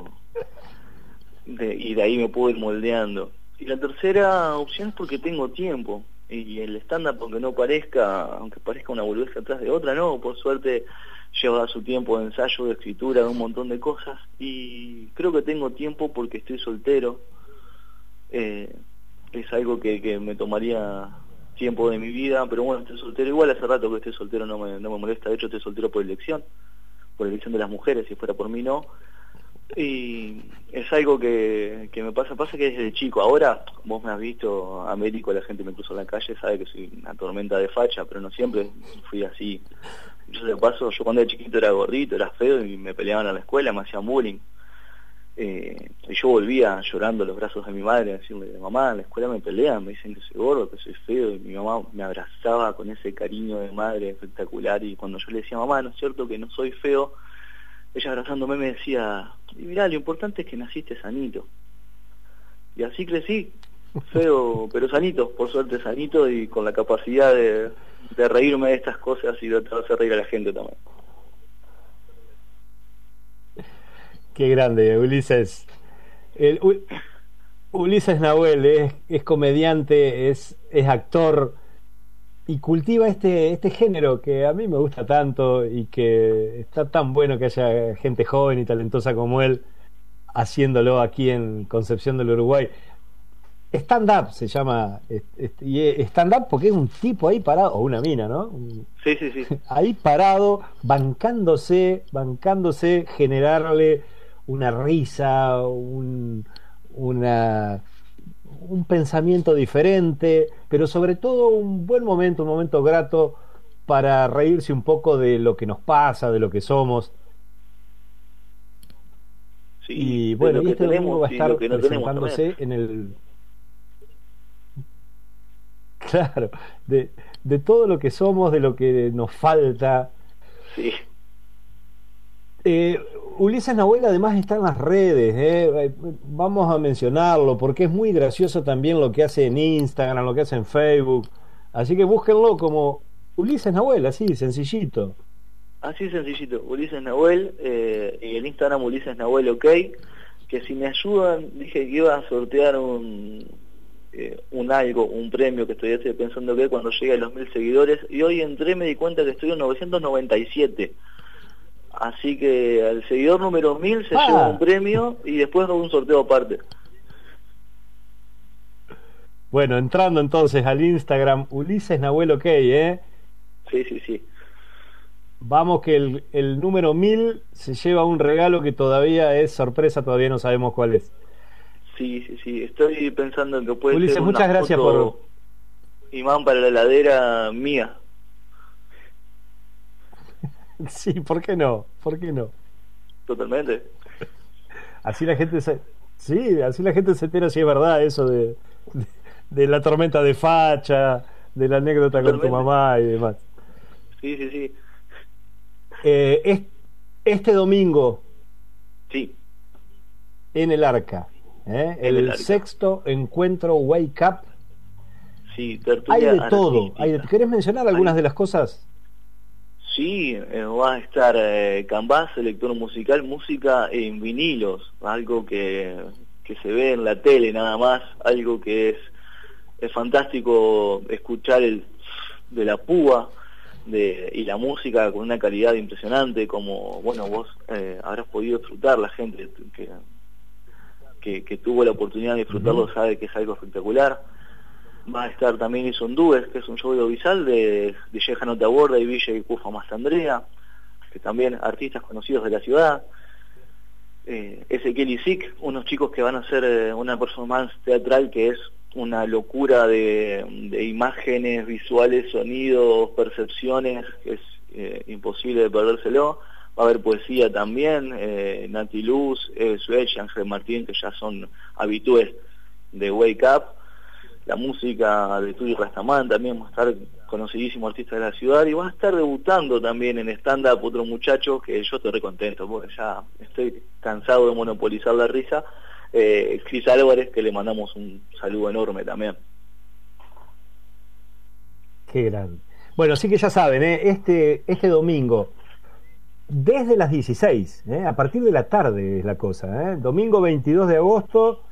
Y de ahí me puedo ir moldeando. Y la tercera opción es porque tengo tiempo. Y el stand-up, aunque no parezca, aunque parezca una boludez atrás de otra, no, por suerte lleva su tiempo de ensayo, de escritura, de un montón de cosas. Y creo que tengo tiempo porque estoy soltero. Eh, es algo que, que me tomaría tiempo de mi vida, pero bueno, estoy soltero. Igual hace rato que estoy soltero no me, no me molesta. De hecho, estoy soltero por elección, por elección de las mujeres, si fuera por mí no. Y es algo que, que me pasa, pasa que desde chico, ahora vos me has visto, Américo, la gente me cruza en la calle, sabe que soy una tormenta de facha, pero no siempre fui así. Yo de paso, yo cuando era chiquito era gordito, era feo y me peleaban a la escuela, me hacían bullying. Eh, y yo volvía llorando a los brazos de mi madre a decirle, mamá, en la escuela me pelean, me dicen que soy gordo, que soy feo, y mi mamá me abrazaba con ese cariño de madre espectacular, y cuando yo le decía, mamá, ¿no es cierto que no soy feo? Ella abrazándome me decía, y mirá, lo importante es que naciste sanito. Y así crecí, feo, pero sanito, por suerte sanito, y con la capacidad de, de reírme de estas cosas y de hacer reír a la gente también. Qué grande, Ulises. El, U- Ulises Nahuel es, es comediante, es, es actor y cultiva este, este género que a mí me gusta tanto y que está tan bueno que haya gente joven y talentosa como él haciéndolo aquí en Concepción del Uruguay. stand-up se llama, y stand-up porque es un tipo ahí parado, o una mina, ¿no? Sí, sí, sí. Ahí parado, bancándose, bancándose, generarle una risa, un, una, un pensamiento diferente, pero sobre todo un buen momento, un momento grato para reírse un poco de lo que nos pasa, de lo que somos. y bueno, y este domingo va a estar presentándose en el Claro, de, de todo lo que somos, de lo que nos falta. Sí. Eh, Ulises Nahuel además está en las redes, eh. vamos a mencionarlo, porque es muy gracioso también lo que hace en Instagram, lo que hace en Facebook. Así que búsquenlo como Ulises Nahuel, así, sencillito. Así sencillito, Ulises Nahuel, eh, y el Instagram Ulises Nahuel OK, que si me ayudan, dije que iba a sortear un, eh, un algo, un premio que estoy pensando que cuando llegue a los mil seguidores y hoy entré me di cuenta que estoy en 997 así que al seguidor número mil se lleva ah. un premio y después un sorteo aparte bueno, entrando entonces al Instagram Ulises Nahuel OK, ¿eh? Sí, sí, sí. Vamos que el, el número mil se lleva un regalo que todavía es sorpresa, todavía no sabemos cuál es. Sí, sí, sí. Estoy pensando en que puede Ulises, ser muchas gracias por imán para la heladera mía. sí, ¿por qué no? ¿Por qué no? Totalmente. Así la gente se Sí, así la gente se entera si es verdad eso de, de, la tormenta de facha, de la anécdota con tu mamá y demás. Sí, sí, sí. Eh, este domingo. Sí. En el arca. ¿eh? el, sexto encuentro Wake Up. Sí, hay de todo. Hay ¿Querés mencionar algunas de las cosas? Sí, eh, va a estar eh, Canvas, musical, música en vinilos, algo que, que se ve en la tele nada más, algo que es, es fantástico escuchar el de la púa de, y la música con una calidad impresionante, como bueno vos eh, habrás podido disfrutar la gente que que, tuvo la oportunidad de disfrutarlo sabe que es algo espectacular. Va a estar también Isondúes, que es un show audiovisual de, de Jejano Taborda y Villa y Cufa Andrea, que también artistas conocidos de la ciudad. Eh, Ezequiel y Sick, unos chicos que van a hacer eh, una performance teatral que es una locura de, imágenes, visuales, sonidos, percepciones, que es eh, imposible de perdérselo va a haber poesía también, eh, Nati Luz, Eve Suech, Ángel Martín, que ya son habitués de Wake Up, la música de Tuyo Rastamán también va a estar conocidísimo artista de la ciudad y va a estar debutando también en stand-up otro muchacho que yo estoy recontento porque ya estoy cansado de monopolizar la risa, eh, Cris Álvarez, que le mandamos un saludo enorme también. Qué grande. Bueno, sí que ya saben, ¿eh? este, este domingo desde las 16, ¿eh? a partir de la tarde es la cosa. ¿eh? Domingo 22 de agosto,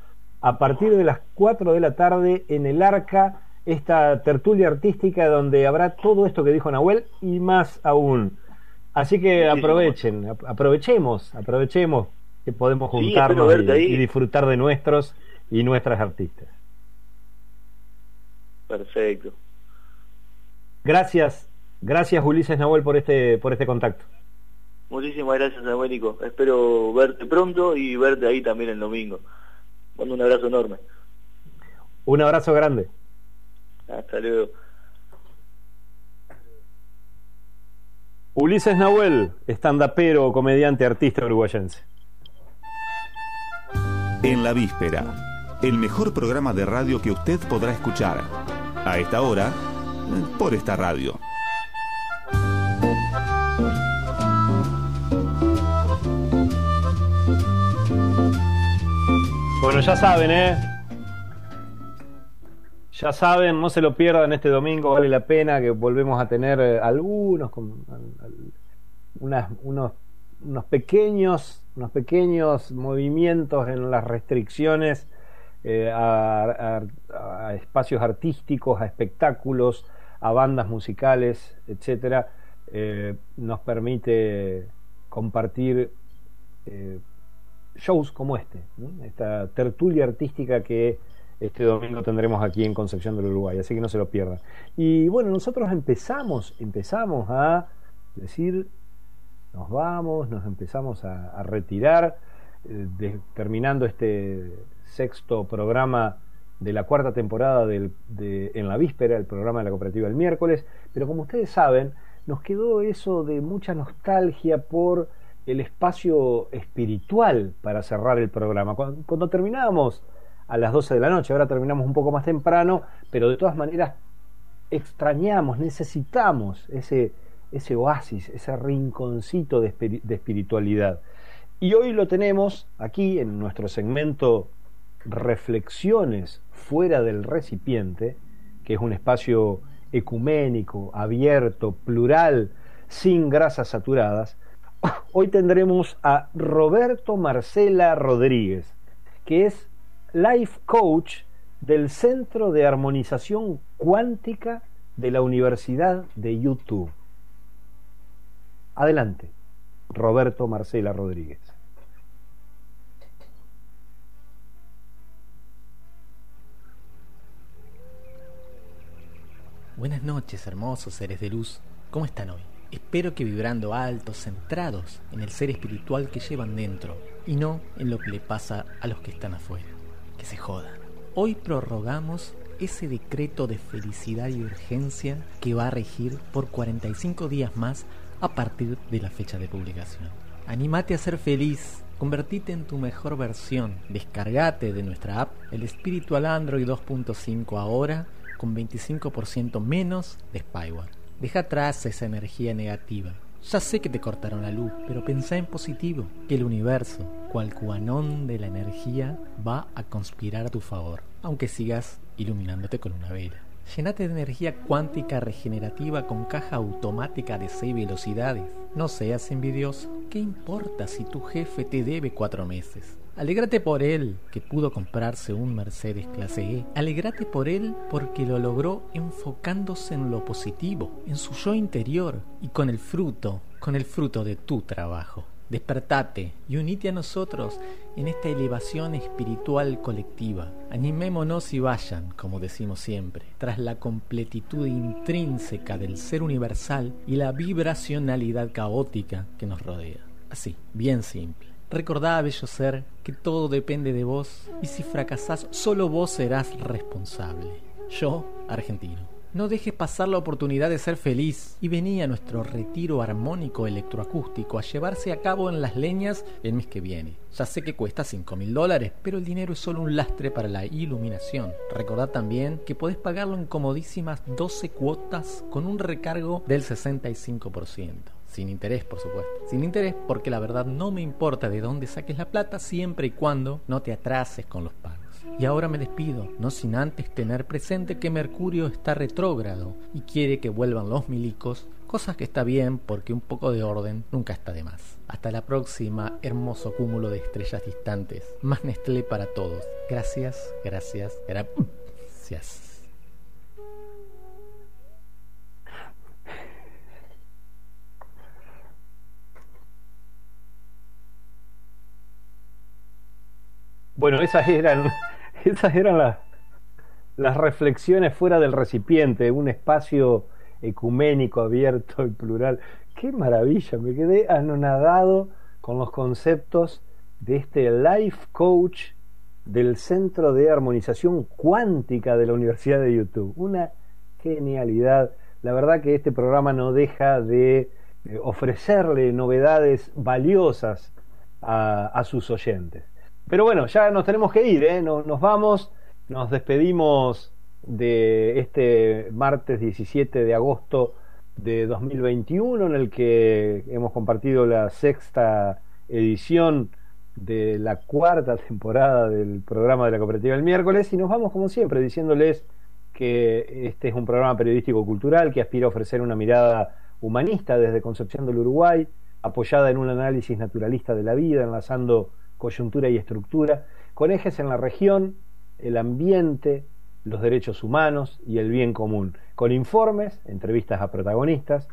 a partir de las 4 de la tarde en el Arca, esta tertulia artística donde habrá todo esto que dijo Nahuel y más aún. Así que aprovechen, aprovechemos, aprovechemos que podemos juntarnos y, disfrutar de nuestros y nuestras artistas. Perfecto. Gracias, gracias Ulises Nahuel por este, por este contacto. Muchísimas gracias, Américo. Espero verte pronto y verte ahí también el domingo. Mando un abrazo enorme. Un abrazo grande. Hasta luego. Ulises Nahuel, estandapero, comediante, artista uruguayense. En la víspera, el mejor programa de radio que usted podrá escuchar. A esta hora, por esta radio. Bueno, ya saben, ¿eh? Ya saben, no se lo pierdan este domingo, vale la pena que volvemos a tener eh, algunos, unos, unos pequeños, unos pequeños movimientos en las restricciones eh, a, espacios artísticos, a espectáculos, a bandas musicales, etcétera, eh, nos permite compartir shows como este, esta tertulia artística que este domingo tendremos aquí en Concepción del Uruguay, así que no se lo pierdan. Y bueno, nosotros empezamos, empezamos a decir, nos vamos, nos empezamos a, retirar, eh, terminando este sexto programa de la cuarta temporada del, de, en la víspera, el programa de la cooperativa el miércoles, pero como ustedes saben, nos quedó eso de mucha nostalgia por el espacio espiritual para cerrar el programa. Cuando, cuando terminábamos a las 12 de la noche, ahora terminamos un poco más temprano, pero de todas maneras extrañamos, necesitamos ese, ese oasis, ese rinconcito de, de espiritualidad. Y hoy lo tenemos aquí en nuestro segmento Reflexiones fuera del recipiente, que es un espacio ecuménico, abierto, plural, sin grasas saturadas, hoy tendremos a Roberto Marcela Rodríguez, que es Life Coach del Centro de Armonización Cuántica de la Universidad de YouTube. Adelante, Roberto Marcela Rodríguez. Buenas noches, hermosos seres de luz. ¿Cómo están hoy? Espero que vibrando altos, centrados en el ser espiritual que llevan dentro y no en lo que le pasa a los que están afuera que se jodan. Hoy prorrogamos ese decreto de felicidad y urgencia que va a regir por 45 días más a partir de la fecha de publicación. Anímate a ser feliz, convertite en tu mejor versión, descargate de nuestra app el Spiritual Android 2.5 ahora con 25% menos de spyware. Deja atrás esa energía negativa ya sé que te cortaron la luz, pero pensá en positivo, que el universo, cual cuanón de la energía, va a conspirar a tu favor, aunque sigas iluminándote con una vela. Llenate de energía cuántica regenerativa con caja automática de 6 velocidades. No seas envidioso. ¿Qué importa si tu jefe te debe cuatro meses? Alégrate por él que pudo comprarse un Mercedes clase E. Alégrate por él porque lo logró enfocándose en lo positivo, en su yo interior y con el fruto, con el fruto de tu trabajo. Despertate y unite a nosotros en esta elevación espiritual colectiva. Animémonos y vayan, como decimos siempre, tras la completitud intrínseca del ser universal y la vibracionalidad caótica que nos rodea. Así, bien simple. Recordá, bello ser, que todo depende de vos y si fracasás, solo vos serás responsable. Yo, argentino. No dejes pasar la oportunidad de ser feliz y vení a nuestro retiro armónico electroacústico a llevarse a cabo en las leñas el mes que viene. Ya sé que cuesta 5 mil dólares, pero el dinero es solo un lastre para la iluminación. Recordad también que podés pagarlo en comodísimas 12 cuotas con un recargo del 65%. Sin interés, por supuesto. Sin interés porque la verdad no me importa de dónde saques la plata siempre y cuando no te atrases con los pagos. Y ahora me despido, no sin antes tener presente que Mercurio está retrógrado y quiere que vuelvan los milicos, cosas que está bien porque un poco de orden nunca está de más. Hasta la próxima, hermoso cúmulo de estrellas distantes. Más Nestlé para todos. Gracias, gracias, gracias. Bueno, esas eran, esas eran las, las reflexiones fuera del recipiente, un espacio ecuménico, abierto y plural. Qué maravilla, me quedé anonadado con los conceptos de este life coach del Centro de Armonización Cuántica de la Universidad de YouTube. Una genialidad. La verdad que este programa no deja de eh, ofrecerle novedades valiosas a sus oyentes. Pero bueno, ya nos tenemos que ir, ¿eh? nos, nos vamos, nos despedimos de este martes 17 de agosto de 2021 en el que hemos compartido la sexta edición de la cuarta temporada del programa de la cooperativa el miércoles y nos vamos como siempre diciéndoles que este es un programa periodístico cultural que aspira a ofrecer una mirada humanista desde Concepción del Uruguay, apoyada en un análisis naturalista de la vida, enlazando coyuntura y estructura, con ejes en la región, el ambiente, los derechos humanos y el bien común, con informes, entrevistas a protagonistas,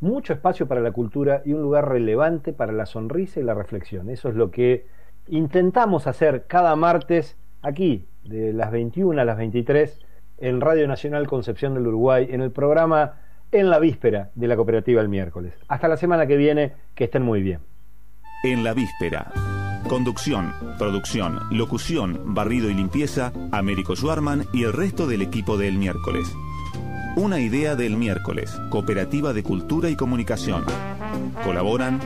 mucho espacio para la cultura y un lugar relevante para la sonrisa y la reflexión. Eso es lo que intentamos hacer cada martes aquí de las 21 a las 23 en Radio Nacional Concepción del Uruguay, en el programa En la Víspera de la Cooperativa el miércoles. Hasta la semana que viene, que estén muy bien. En la Víspera. Conducción, producción, locución, barrido y limpieza, Américo Schwarman y el resto del equipo del miércoles. Una idea del miércoles, Cooperativa de Cultura y Comunicación. Colaboran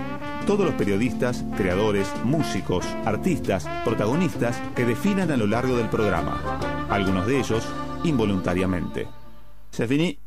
todos los periodistas, creadores, músicos, artistas, protagonistas que definan a lo largo del programa. Algunos de ellos involuntariamente. Se finí.